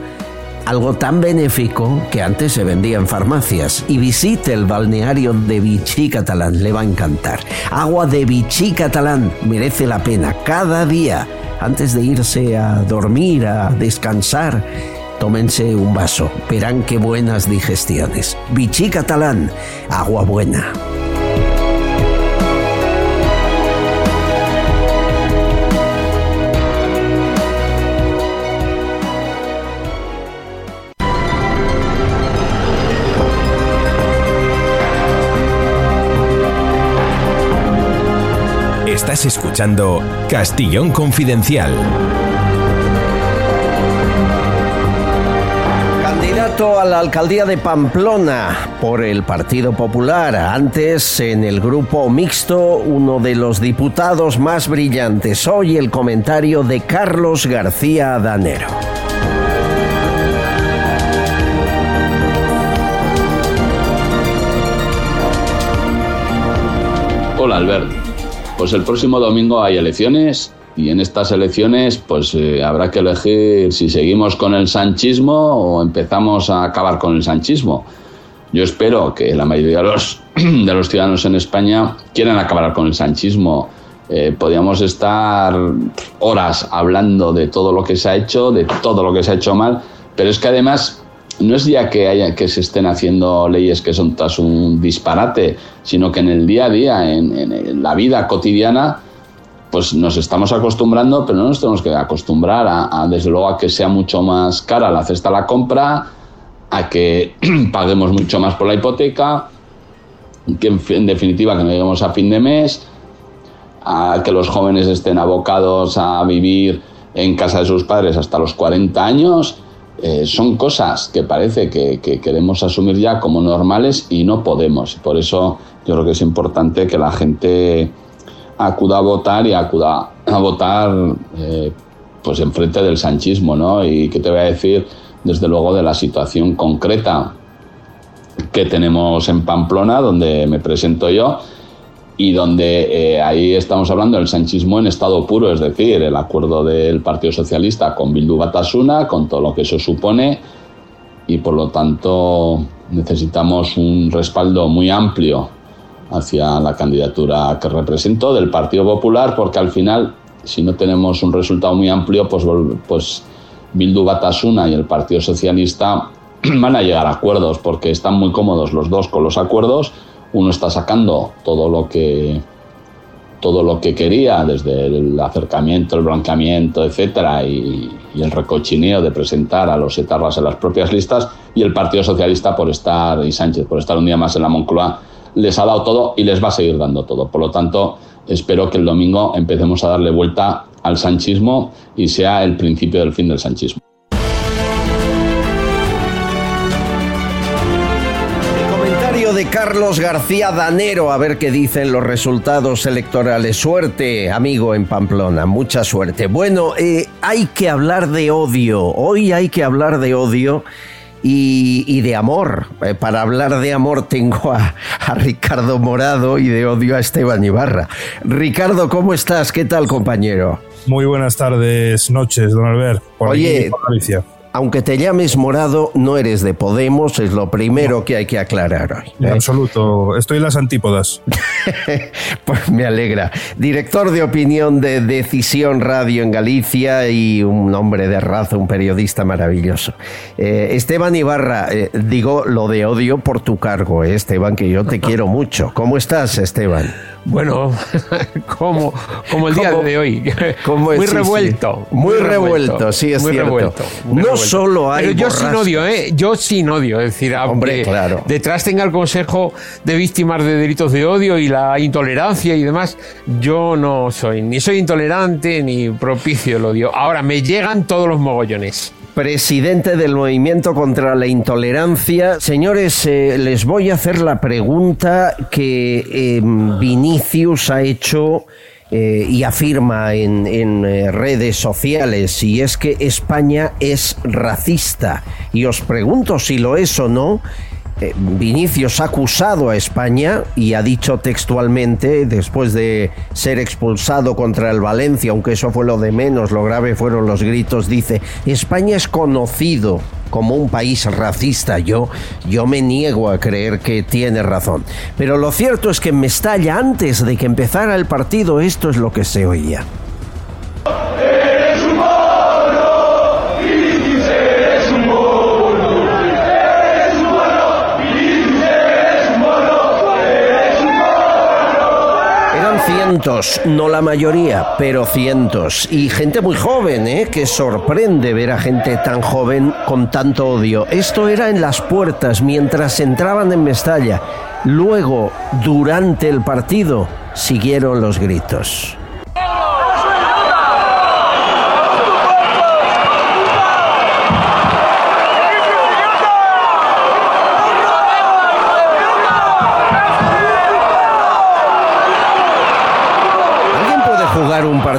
algo tan benéfico que antes se vendía en farmacias. Y visite el balneario de Vichy Catalán, le va a encantar. Agua de Vichy Catalán merece la pena cada día antes de irse a dormir, a descansar Tómense un vaso, verán qué buenas digestiones. Vichy catalán, agua buena. Estás escuchando Castillón Confidencial Candidato a la alcaldía de Pamplona por el Partido Popular. Antes, en el grupo mixto, uno de los diputados más brillantes. Hoy el comentario de Carlos García Danero. Hola Albert. Pues el próximo domingo hay elecciones y en estas elecciones pues eh, habrá que elegir si seguimos con el sanchismo o empezamos a acabar con el sanchismo. Yo espero que la mayoría de los, de los ciudadanos en España quieran acabar con el sanchismo. Eh, podríamos estar horas hablando de todo lo que se ha hecho, de todo lo que se ha hecho mal, pero es que además no es ya que, haya, que se estén haciendo leyes que son tras un disparate, sino que en el día a día, en, la vida cotidiana, pues nos estamos acostumbrando, pero no nos tenemos que acostumbrar a, desde luego a que sea mucho más cara la cesta la compra, a que paguemos mucho más por la hipoteca, que en, definitiva que no lleguemos a fin de mes, a que los jóvenes estén abocados a vivir en casa de sus padres hasta los 40 años eh, son cosas que parece que, queremos asumir ya como normales y no podemos. Por eso yo creo que es importante que la gente acuda a votar y acuda a votar eh, pues enfrente del sanchismo, ¿no? Y que te voy a decir, desde luego, de la situación concreta que tenemos en Pamplona, donde me presento yo, y donde eh, ahí estamos hablando del sanchismo en estado puro, es decir, el acuerdo del Partido Socialista con Bildu Batasuna, con todo lo que eso supone, y por lo tanto necesitamos un respaldo muy amplio hacia la candidatura que represento del Partido Popular, porque al final, si no tenemos un resultado muy amplio, pues, pues Bildu Batasuna y el Partido Socialista van a llegar a acuerdos, porque están muy cómodos los dos con los acuerdos. Uno está sacando todo lo que todo lo que quería, desde el acercamiento, el blanqueamiento, etcétera, y, el recochineo de presentar a los etarras en las propias listas, y el Partido Socialista por estar, y Sánchez por estar un día más en la Moncloa, les ha dado todo y les va a seguir dando todo. Por lo tanto, espero que el domingo empecemos a darle vuelta al sanchismo y sea el principio del fin del sanchismo. Carlos García Danero, a ver qué dicen los resultados electorales. Suerte, amigo en Pamplona, mucha suerte. Bueno, eh, hay que hablar de odio, hoy hay que hablar de odio. Y, de amor. Eh, para hablar de amor tengo a, Ricardo Morado y de odio a Esteban Ibarra. Ricardo, ¿cómo estás? ¿Qué tal, compañero? Muy buenas tardes, noches, don Albert. Oye, aunque te llames morado, no eres de Podemos, es lo primero que hay que aclarar hoy. En ¿eh? absoluto, estoy en las antípodas. pues me alegra. Director de opinión de Decisión Radio en Galicia y un hombre de raza, un periodista maravilloso. Eh, Esteban Ibarra, eh, digo lo de odio por tu cargo, Esteban, que yo te quiero mucho. ¿Cómo estás, Esteban? Bueno, como, como el día de hoy. muy, revuelto, muy, revuelto. sí, es muy cierto. Revuelto, no solo hay. Pero yo sin odio, ¿eh? Yo sin odio. Es decir, Hombre, claro. detrás tenga el Consejo de Víctimas de Delitos de Odio y la intolerancia y demás, yo no soy, ni soy intolerante ni propicio el odio. Ahora, me llegan todos los mogollones presidente del Movimiento contra la Intolerancia. Señores, eh, les voy a hacer la pregunta que em, Vinicius ha hecho eh, y afirma en, en eh, redes sociales, y es que España es racista. Y os pregunto si lo es o no. Eh, Vinicius ha acusado a España y ha dicho textualmente, después de ser expulsado contra el Valencia, aunque eso fue lo de menos, lo grave fueron los gritos, dice, España es conocido como un país racista. Yo, yo me niego a creer que tiene razón. Pero lo cierto es que en Mestalla, antes de que empezara el partido, esto es lo que se oía. Cientos, no la mayoría, pero cientos. Y gente muy joven, ¿eh? que sorprende ver a gente tan joven con tanto odio. Esto era en las puertas mientras entraban en Mestalla. Luego, durante el partido, siguieron los gritos.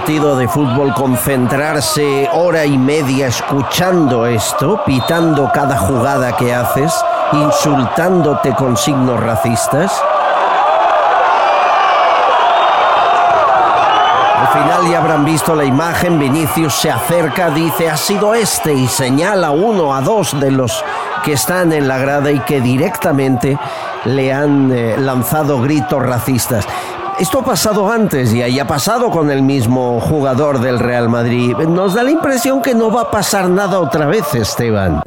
Partido de fútbol concentrarse hora y media escuchando esto, pitando cada jugada que haces, insultándote con signos racistas? Al final ya habrán visto la imagen, Vinicius se acerca, dice, ha sido este y señala uno a dos de los que están en la grada y que directamente le han eh, lanzado gritos racistas. Esto ha pasado antes y ha pasado con el mismo jugador del Real Madrid. Nos da la impresión que no va a pasar nada otra vez, Esteban.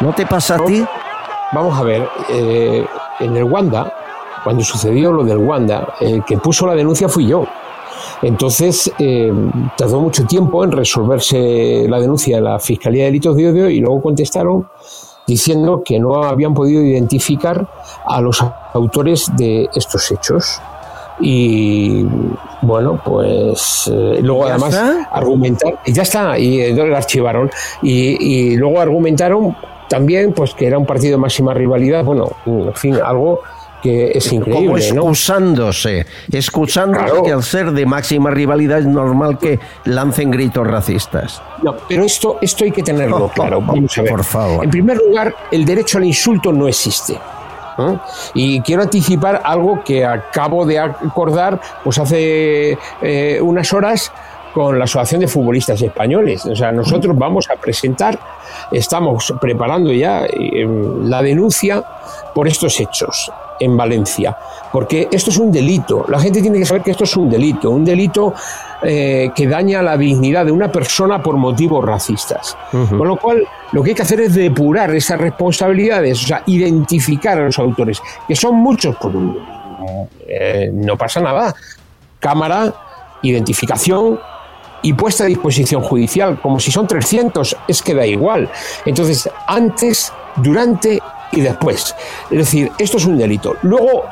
¿No te pasa a ti? Vamos a ver, eh, en el Wanda, cuando sucedió lo del Wanda, el que puso la denuncia fui yo. Entonces, eh, tardó mucho tiempo en resolverse la denuncia de la Fiscalía de Delitos de Odio y luego contestaron diciendo que no habían podido identificar a los autores de estos hechos. Y bueno, pues eh, luego además argumentar, ya está, y eh, lo archivaron, y, y luego argumentaron también pues que era un partido de máxima rivalidad, bueno, en fin, algo que es increíble. Como excusándose, excusándose que al ser de máxima rivalidad es normal que lancen gritos racistas. No, pero esto, esto hay que tenerlo claro. Vamos a ver. Por favor. En primer lugar, el derecho al insulto no existe. Y quiero anticipar algo que acabo de acordar pues hace eh, unas horas con la Asociación de Futbolistas Españoles. O sea, nosotros vamos a presentar, estamos preparando ya eh, la denuncia por estos hechos en Valencia, porque esto es un delito. La gente tiene que saber que esto es un delito, un delito eh, que daña la dignidad de una persona por motivos racistas. Con lo cual, lo que hay que hacer es depurar esas responsabilidades, o sea, identificar a los autores, que son muchos, por un, eh, no pasa nada. Cámara, identificación, y puesta a disposición judicial, como si son 300, es que da igual. Entonces, antes, durante y después. Es decir, esto es un delito. Luego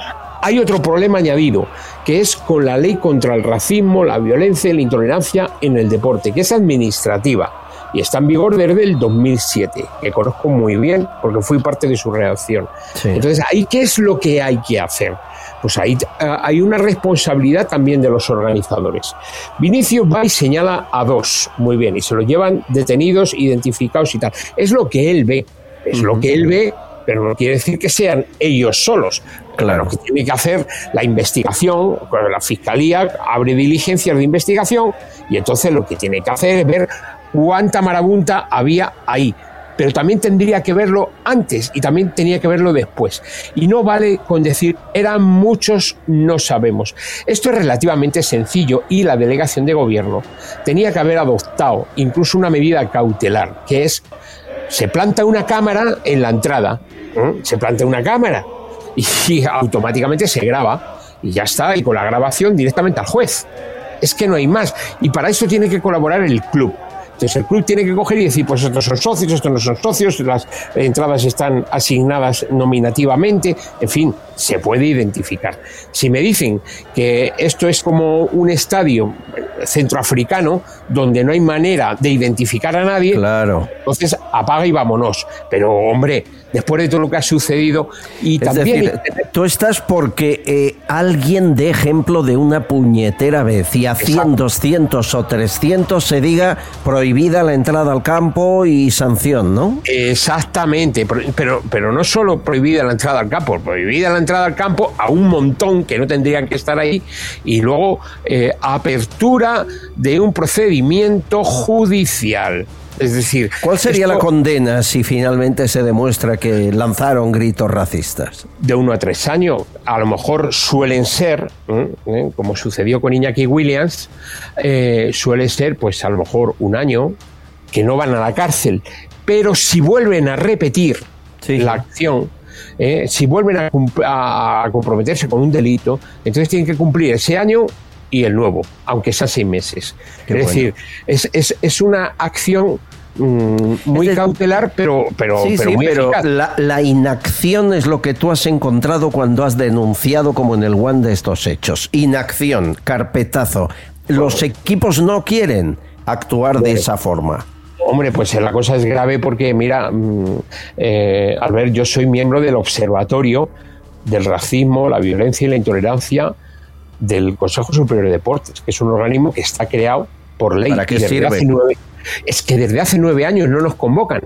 hay otro problema añadido, que es con la ley contra el racismo, la violencia y la intolerancia en el deporte, que es administrativa y está en vigor desde el 2007, que conozco muy bien porque fui parte de su redacción. Entonces, ¿ahí qué es lo que hay que hacer? Pues ahí eh, hay una responsabilidad también de los organizadores. Vinicio va y señala a dos, muy bien, y se los llevan detenidos, identificados y tal. Es lo que él ve, es lo que él ve pero no quiere decir que sean ellos solos. Claro, que tiene que hacer la investigación, la fiscalía abre diligencias de investigación y entonces lo que tiene que hacer es ver cuánta marabunta había ahí. Pero también tendría que verlo antes y también tenía que verlo después. Y no vale con decir eran muchos, no sabemos. Esto es relativamente sencillo y la delegación de gobierno tenía que haber adoptado incluso una medida cautelar, que es se planta una cámara en la entrada se plantea una cámara y automáticamente se graba y ya está, y con la grabación directamente al juez. Es que no hay más. Y para eso tiene que colaborar el club. Entonces el club tiene que coger y decir, pues estos son socios, estos no son socios, las entradas están asignadas nominativamente, en fin, se puede identificar. Si me dicen que esto es como un estadio centroafricano donde no hay manera de identificar a nadie, claro. entonces apaga y vámonos. Pero hombre, después de todo lo que ha sucedido y también... tú estás porque eh, alguien de ejemplo de una puñetera vez y a 100, 200 o 300 se diga prohibida la entrada al campo y sanción, ¿no? Exactamente, pero, pero no solo prohibida la entrada al campo, prohibida la entrada al campo a un montón que no tendrían que estar ahí y luego eh, apertura de un procedimiento judicial. Es decir, ¿cuál sería la condena si finalmente se demuestra que lanzaron gritos racistas? De uno a tres años. A lo mejor suelen ser, ¿eh? como sucedió con Iñaki Williams, eh, suele ser, pues a lo mejor un año, que no van a la cárcel. Pero si vuelven a repetir la acción, ¿eh? si vuelven a, comprometerse con un delito, entonces tienen que cumplir ese año y el nuevo, aunque sea seis meses. es decir, es, es, es, una acción mm, muy cautelar, pero, pero, pero, muy pero la, la, inacción es lo que tú has encontrado cuando has denunciado como en el One de estos hechos. Inacción, carpetazo. Los equipos no quieren actuar de esa forma. Hombre, pues la cosa es grave porque, mira, mm, eh, al ver, yo soy miembro del Observatorio del Racismo, la Violencia y la Intolerancia del Consejo Superior de Deportes, que es un organismo que está creado por ley. ¿Para qué desde sirve? hace nueve- es que desde hace nueve años no nos convocan.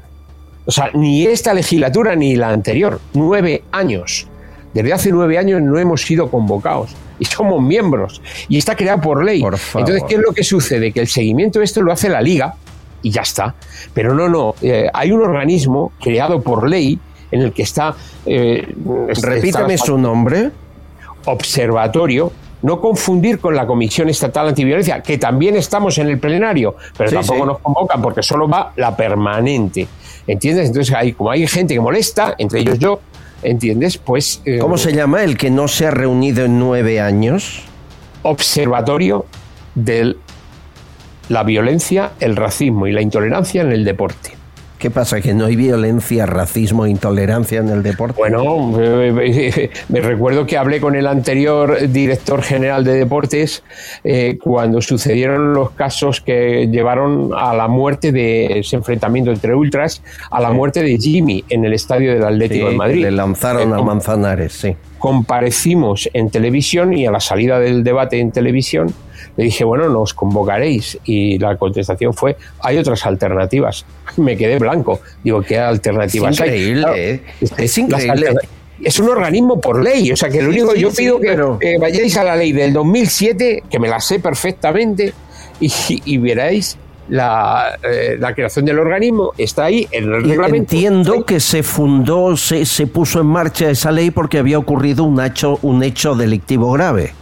O sea, ni esta legislatura ni la anterior. Nueve años. Desde hace nueve años no hemos sido convocados. Y somos miembros. Y está creada por ley. Entonces, ¿qué es lo que sucede? Que el seguimiento de esto lo hace la Liga y ya está. Pero no, no. eh, hay un organismo creado por ley en el que está. eh, Repítame está- su nombre. Observatorio. No confundir con la Comisión Estatal Antiviolencia, que también estamos en el plenario, pero Sí, tampoco sí. nos convocan porque solo va la permanente. ¿Entiendes? Entonces, hay, como hay gente que molesta, entre ellos yo, ¿entiendes? Pues. eh, ¿Cómo se llama el que no se ha reunido en nueve años? Observatorio de la violencia, el racismo y la intolerancia en el deporte. ¿Qué pasa? ¿Que no hay violencia, racismo intolerancia en el deporte? Bueno, me recuerdo que hablé con el anterior director general de deportes eh, cuando sucedieron los casos que llevaron a la muerte de ese enfrentamiento entre ultras, a la muerte de Jimmy en el estadio del Atlético Sí, de Madrid. Le lanzaron Eh, a Manzanares, sí. comparecimos en televisión y a la salida del debate en televisión le dije, bueno, nos convocaréis. Y la contestación fue, hay otras alternativas. Me quedé blanco. Digo, ¿qué alternativas Es hay? Claro, ¿eh? Es increíble. Es un organismo por ley, o sea que lo Sí, único sí, yo sí, pido que pero- eh, vayáis a la ley del 2007, que me la sé perfectamente, y, y veréis la, eh, la creación del organismo, está ahí en el Y reglamento. Entiendo que se fundó, se, se puso en marcha esa ley porque había ocurrido un hecho, un hecho delictivo grave.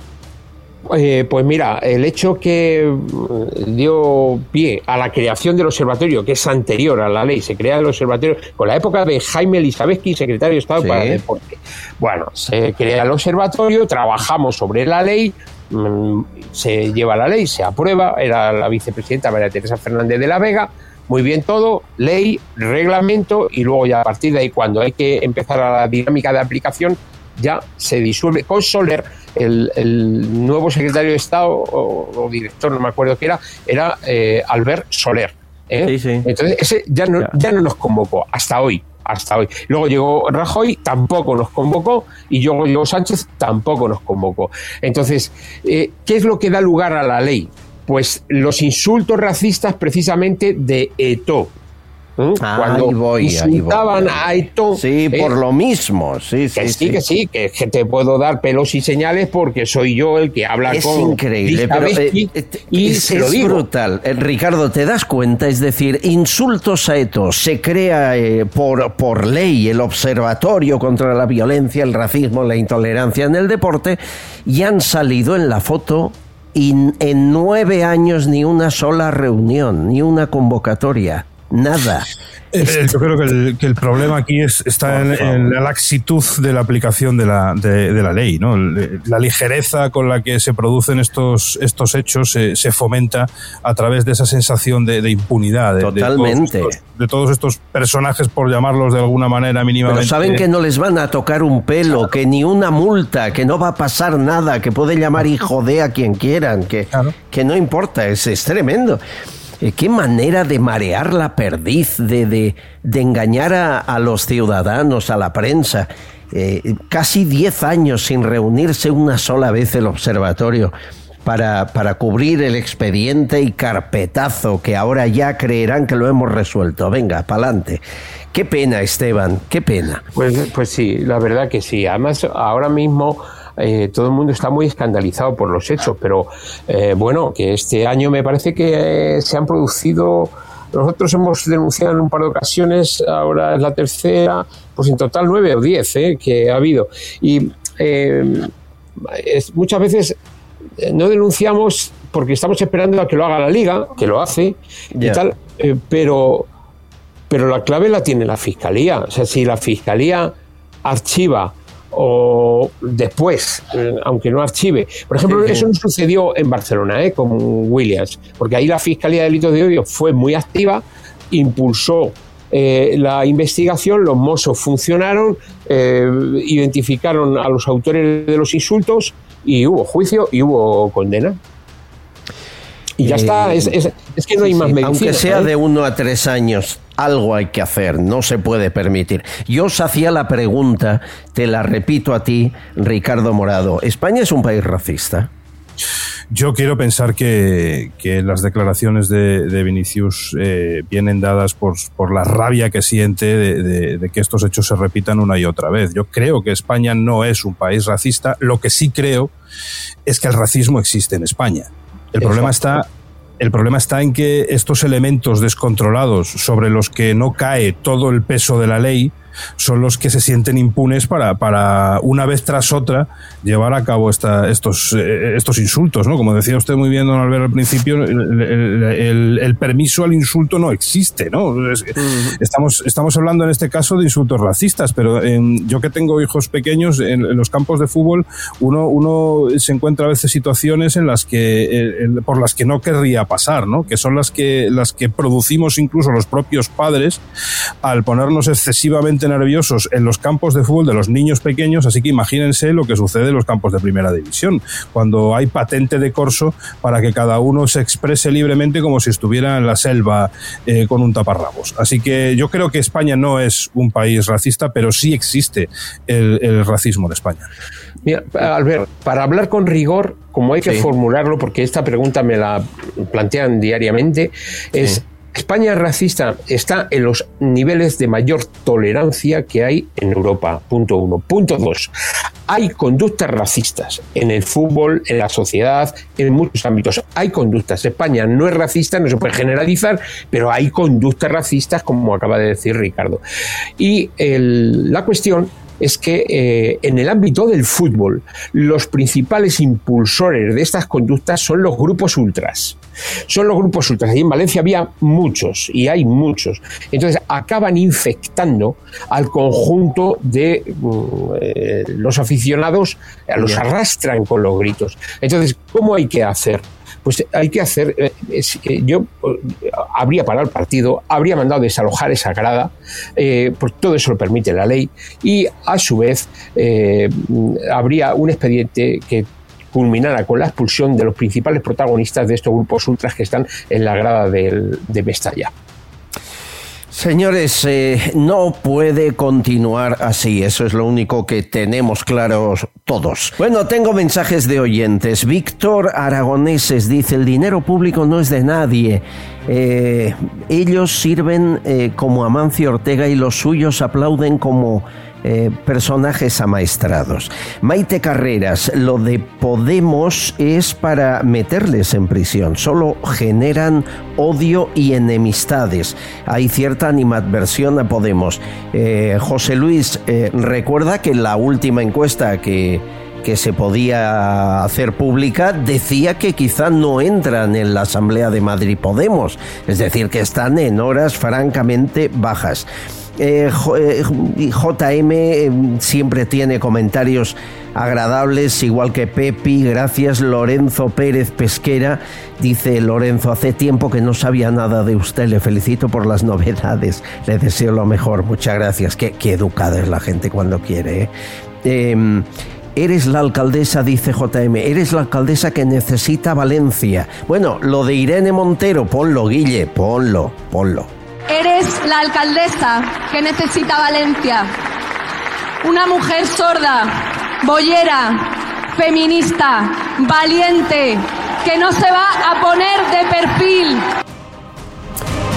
Eh, pues mira, el hecho que mm, dio pie a la creación del observatorio, que es anterior a la ley, se crea el observatorio con la época de Jaime Elizabeth, secretario de Estado Sí. para el Deporte. Bueno, se crea el observatorio, trabajamos sobre la ley, mm, se lleva la ley, se aprueba, era la vicepresidenta María Teresa Fernández de la Vega, muy bien todo, ley, reglamento, y luego ya a partir de ahí, cuando hay que empezar a la dinámica de aplicación, ya se disuelve con Soler, el, el nuevo secretario de Estado o, o director, no me acuerdo qué era, era eh, Albert Soler. ¿eh? Entonces, ese ya no, ya no nos convocó hasta hoy. Hasta hoy. Luego llegó Rajoy, tampoco nos convocó, y luego llegó Sánchez, tampoco nos convocó. Entonces, eh, ¿qué es lo que da lugar a la ley? Pues los insultos racistas precisamente de Eto. ¿Eh? Cuando ahí voy, ahí voy. insultaban a Eto. Sí, ¿eh? por lo mismo, sí, sí. Que sí, sí. que sí, que, que te puedo dar pelos y señales porque soy yo el que habla Es con increíble, pero eh, eh, y es, se lo es digo. brutal. Eh, Ricardo, ¿te das cuenta? Es decir, insultos a Eto. Se crea eh, por, por ley el Observatorio contra la Violencia, el Racismo, la Intolerancia en el Deporte y han salido en la foto y en nueve años ni una sola reunión, ni una convocatoria. Nada. Eh, eh, Yo creo que el, que el problema aquí es, está en, en la laxitud de la aplicación de la, de, de la ley. ¿no? El- La ligereza con la que se producen estos, estos hechos se, se fomenta a través de esa sensación de, de impunidad. de- de todos Totalmente. estos- De todos, estos personajes, por llamarlos de alguna manera mínimamente. Pero saben que no les van a tocar un pelo, que ni una multa, que no va a pasar nada, que puede llamar hijo de a quien quieran, que, que no importa, es, es tremendo. Eh, Qué manera de marear la perdiz, de, de, de engañar a, a los ciudadanos, a la prensa. Eh, casi 10 años sin reunirse una sola vez el observatorio para, para cubrir el expediente y carpetazo que ahora ya creerán que lo hemos resuelto. Venga, pa'lante. Qué pena, Esteban, qué pena. Pues, pues sí, la verdad que sí. Además, ahora mismo eh, todo el mundo está muy escandalizado por los hechos, pero eh, bueno, que este año me parece que eh, se han producido. Nosotros hemos denunciado en un par de ocasiones, ahora es la tercera, pues en total nueve o diez que ha habido. Y es- muchas veces no denunciamos porque estamos esperando a que lo haga la liga, que lo hace y tal, eh, pero pero la clave la tiene la fiscalía. O sea, si la fiscalía archiva o después, eh, aunque no archive. Por ejemplo, Sí, sí. eso no sucedió en Barcelona eh, con Williams, porque ahí la Fiscalía de Delitos de Odio fue muy activa, impulsó eh, la investigación, los mozos funcionaron, eh, identificaron a los autores de los insultos y hubo juicio y hubo condena. Y ya Eh, está, es, es- es que no hay más medicina. Aunque sea de uno a tres años, algo hay que hacer, no se puede permitir. Yo os hacía la pregunta, te la repito a ti, Ricardo Morado. ¿España es un país racista? Yo quiero pensar que, las declaraciones de, Vinicius eh, vienen dadas por, por, la rabia que siente de, que estos hechos se repitan una y otra vez. Yo creo que España no es un país racista. Lo que sí creo es que el racismo existe en España. El problema está el problema está en que estos elementos descontrolados sobre los que no cae todo el peso de la ley son los que se sienten impunes para, para una vez tras otra llevar a cabo esta, estos, eh, estos insultos, ¿no? Como decía usted muy bien, don Albert, al principio, el, permiso al insulto no existe, ¿no? estamos, estamos hablando en este caso de insultos racistas, pero yo que tengo hijos pequeños, en, los campos de fútbol, uno, uno se encuentra a veces situaciones en las que, por las que no querría pasar, ¿no? Que son las que, las que producimos incluso los propios padres al ponernos excesivamente nerviosos en los campos de fútbol de los niños pequeños, así que imagínense lo que sucede en los campos de primera división, cuando hay patente de corso para que cada uno se exprese libremente como si estuviera en la selva eh, con un taparrabos. Así que yo creo que España no es un país racista, pero sí existe el, racismo de España. Mira, Albert, para hablar con rigor, como hay que formularlo, porque esta pregunta me la plantean diariamente, es España racista está en los niveles de mayor tolerancia que hay en Europa. Punto uno. Punto dos. Hay conductas racistas en el fútbol, en la sociedad, en muchos ámbitos. Hay conductas. España no es racista, no se puede generalizar, pero hay conductas racistas, como acaba de decir Ricardo. Y la cuestión es que eh, en el ámbito del fútbol los principales impulsores de estas conductas son los grupos ultras. Son los grupos ultras. Y en Valencia había muchos, y hay muchos. Entonces acaban infectando al conjunto de mm, eh, los aficionados, los arrastran con los gritos. Entonces, ¿cómo hay que hacer? pues hay que hacer, eh, eh, yo eh, habría parado el partido, habría mandado desalojar esa grada, porque todo eso lo permite la ley, y a su vez habría un expediente que culminara con la expulsión de los principales protagonistas de estos grupos ultras que están en la grada de, de Mestalla. Señores, eh, no puede continuar así, eso es lo único que tenemos claros todos. Bueno, tengo mensajes de oyentes. Víctor Aragoneses dice, el dinero público no es de nadie. Eh, ellos sirven eh, como Amancio Ortega y los suyos aplauden como eh, personajes amaestrados. Maite Carreras, lo de Podemos es para meterles en prisión, solo generan odio y enemistades. Hay cierta animadversión a Podemos. Eh, José Luis, eh, recuerda que la última encuesta que que se podía hacer pública decía que quizá no entran en la Asamblea de Madrid Podemos, es decir, que están en horas francamente bajas. Eh, JM eh, eh, siempre tiene comentarios agradables, igual que Pepi. Gracias, Lorenzo Pérez Pesquera. Dice Lorenzo, hace tiempo que no sabía nada de usted. Le felicito por las novedades. Le deseo lo mejor. Muchas gracias. Qué, educada es la gente cuando quiere. Em, eres la alcaldesa, dice JM, eres la alcaldesa que necesita Valencia. Bueno, lo de Irene Montero, ponlo, Guille, ponlo, ponlo. Eres la alcaldesa que necesita Valencia. Una mujer sorda, boyera, feminista, valiente, que no se va a poner de perfil.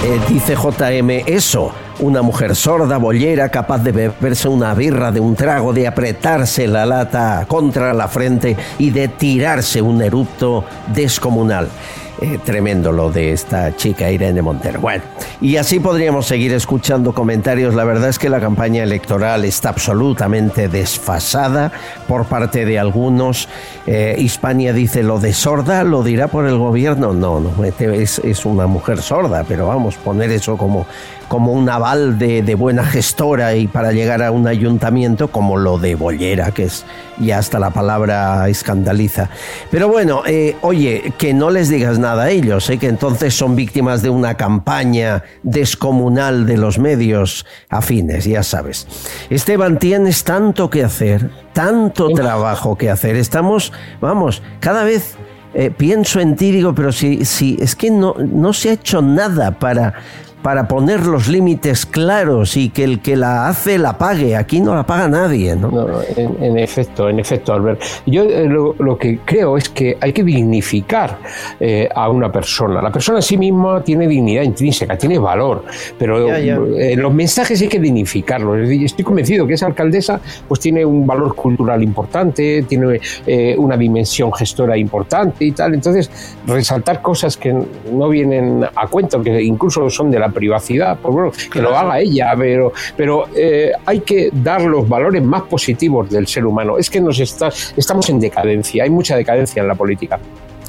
Eh, dice JM eso. Una mujer sorda, bollera, capaz de beberse una birra de un trago, de apretarse la lata contra la frente y de tirarse un erupto descomunal. Eh, tremendo lo de esta chica Irene Montero. Bueno, y así podríamos seguir escuchando comentarios. La verdad es que la campaña electoral está absolutamente desfasada por parte de algunos. Eh, Hispania dice lo de sorda, lo dirá por el gobierno. No, no, es, es una mujer sorda, pero vamos, poner eso como como un aval de, buena gestora y para llegar a un ayuntamiento como lo de Bollera, que es ya hasta la palabra escandaliza. Pero bueno, eh, oye, que no les digas nada a ellos, ¿eh? que entonces son víctimas de una campaña descomunal de los medios afines, ya sabes. Esteban, tienes tanto que hacer, tanto trabajo que hacer. Estamos, vamos, cada vez... Eh, pienso en ti, digo, pero si, si es que no, no se ha hecho nada para, para poner los límites claros y que el que la hace la pague. Aquí no la paga nadie, ¿no? en, efecto, en efecto, Albert. Yo eh, lo, que creo es que hay que dignificar eh, a una persona. La persona en sí misma tiene dignidad intrínseca, tiene valor, pero eh, los mensajes hay que dignificarlos. Estoy convencido que esa alcaldesa pues tiene un valor cultural importante, tiene una dimensión gestora importante y tal. Entonces, resaltar cosas que no vienen a cuento, que incluso son de la privacidad, pues bueno, que lo haga ella, pero, pero eh, hay que dar los valores más positivos del ser humano. Es que nos está, estamos en decadencia, hay mucha decadencia en la política.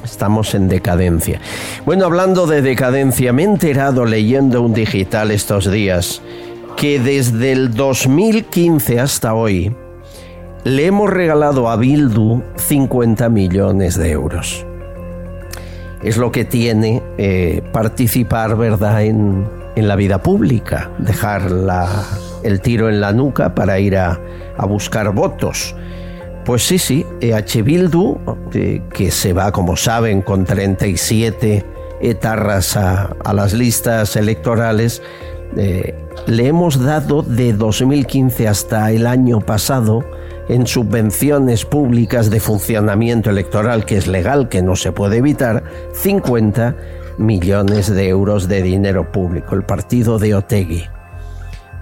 Estamos en decadencia. Bueno, hablando de decadencia, me he enterado leyendo un digital estos días que desde el 2015 hasta hoy le hemos regalado a Bildu 50 millones de euros es lo que tiene eh, participar, ¿verdad?, en, la vida pública, dejar el tiro en la nuca para ir a, buscar votos. Pues sí, sí, EH Bildu, que se va, como saben, con 37 etarras a, las listas electorales, eh, le hemos dado de 2015 hasta el año pasado en subvenciones públicas de funcionamiento electoral, que es legal, que no se puede evitar, 50 millones de euros de dinero público, el partido de Otegui.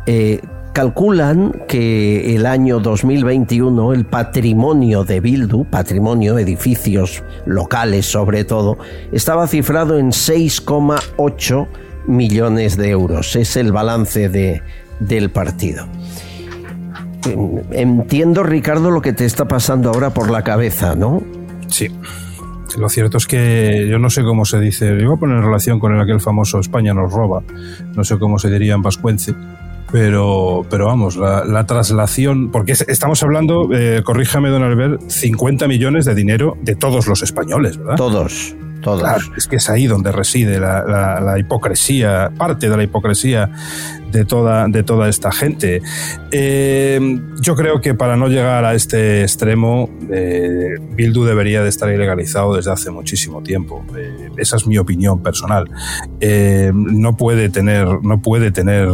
Eh, calculan que el año 2021 el patrimonio de Bildu, patrimonio, edificios locales sobre todo, estaba cifrado en 6,8 millones de euros. Es el balance de, del partido. Entiendo, Ricardo, lo que te está pasando ahora por la cabeza, ¿no? Sí. Lo cierto es que yo no sé cómo se dice, yo voy a poner en relación con el aquel famoso España nos roba, no sé cómo se diría en vascuence, pero, pero vamos, la, traslación, porque estamos hablando, eh, corríjame don Albert, 50 millones de dinero de todos los españoles, ¿verdad? Todos. Todos. es que es ahí donde reside la, hipocresía, parte de la hipocresía de toda, de toda esta gente. Eh, yo creo que para no llegar a este extremo, eh, Bildu debería de estar ilegalizado desde hace muchísimo tiempo. Eh, esa es mi opinión personal. no puede tener, no puede tener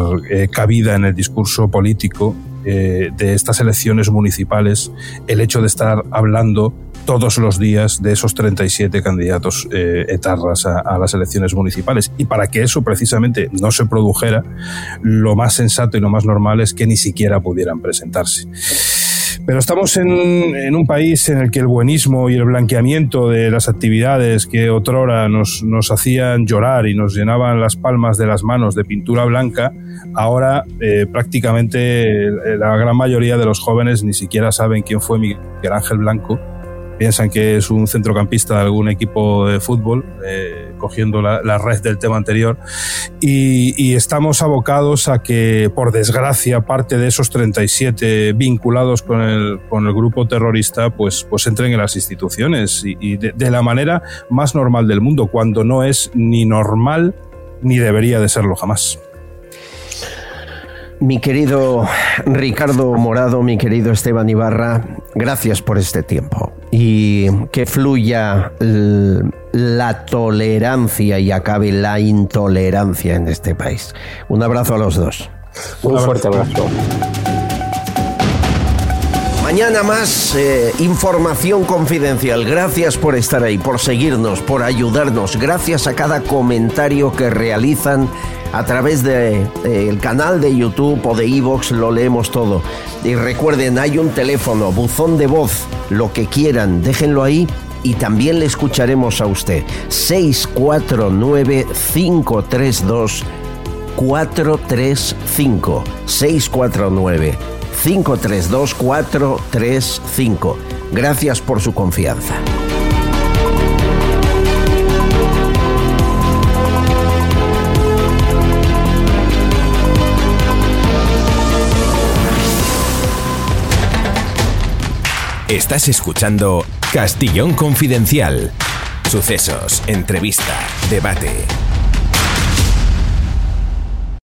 cabida en el discurso político de estas elecciones municipales el hecho de estar hablando todos los días de esos 37 candidatos eh, etarras a, las elecciones municipales. Y para que eso precisamente no se produjera, lo más sensato y lo más normal es que ni siquiera pudieran presentarse. Pero estamos en, en, un país en el que el buenismo y el blanqueamiento de las actividades que otrora nos, nos hacían llorar y nos llenaban las palmas de las manos de pintura blanca, ahora eh, prácticamente la gran mayoría de los jóvenes ni siquiera saben quién fue Miguel Ángel Blanco piensan que es un centrocampista de algún equipo de fútbol, eh, cogiendo la, red del tema anterior, y, estamos abocados a que, por desgracia, parte de esos 37 vinculados con el, con el grupo terrorista, pues, pues entren en las instituciones y, de la manera más normal del mundo, cuando no es ni normal ni debería de serlo jamás. Mi querido Ricardo Morado, mi querido Esteban Ibarra, gracias por este tiempo y que fluya la tolerancia y acabe la intolerancia en este país. Un abrazo a los dos. Un fuerte abrazo. Mañana más eh, información confidencial. Gracias por estar ahí, por seguirnos, por ayudarnos. Gracias a cada comentario que realizan a través del de, el canal de YouTube o de Evox, lo leemos todo. Y recuerden, hay un teléfono, buzón de voz, lo que quieran, déjenlo ahí y también le escucharemos a usted. 649 532 435 649 532-435. Gracias por su confianza. Estás escuchando Castillón Confidencial. Sucesos, entrevista, debate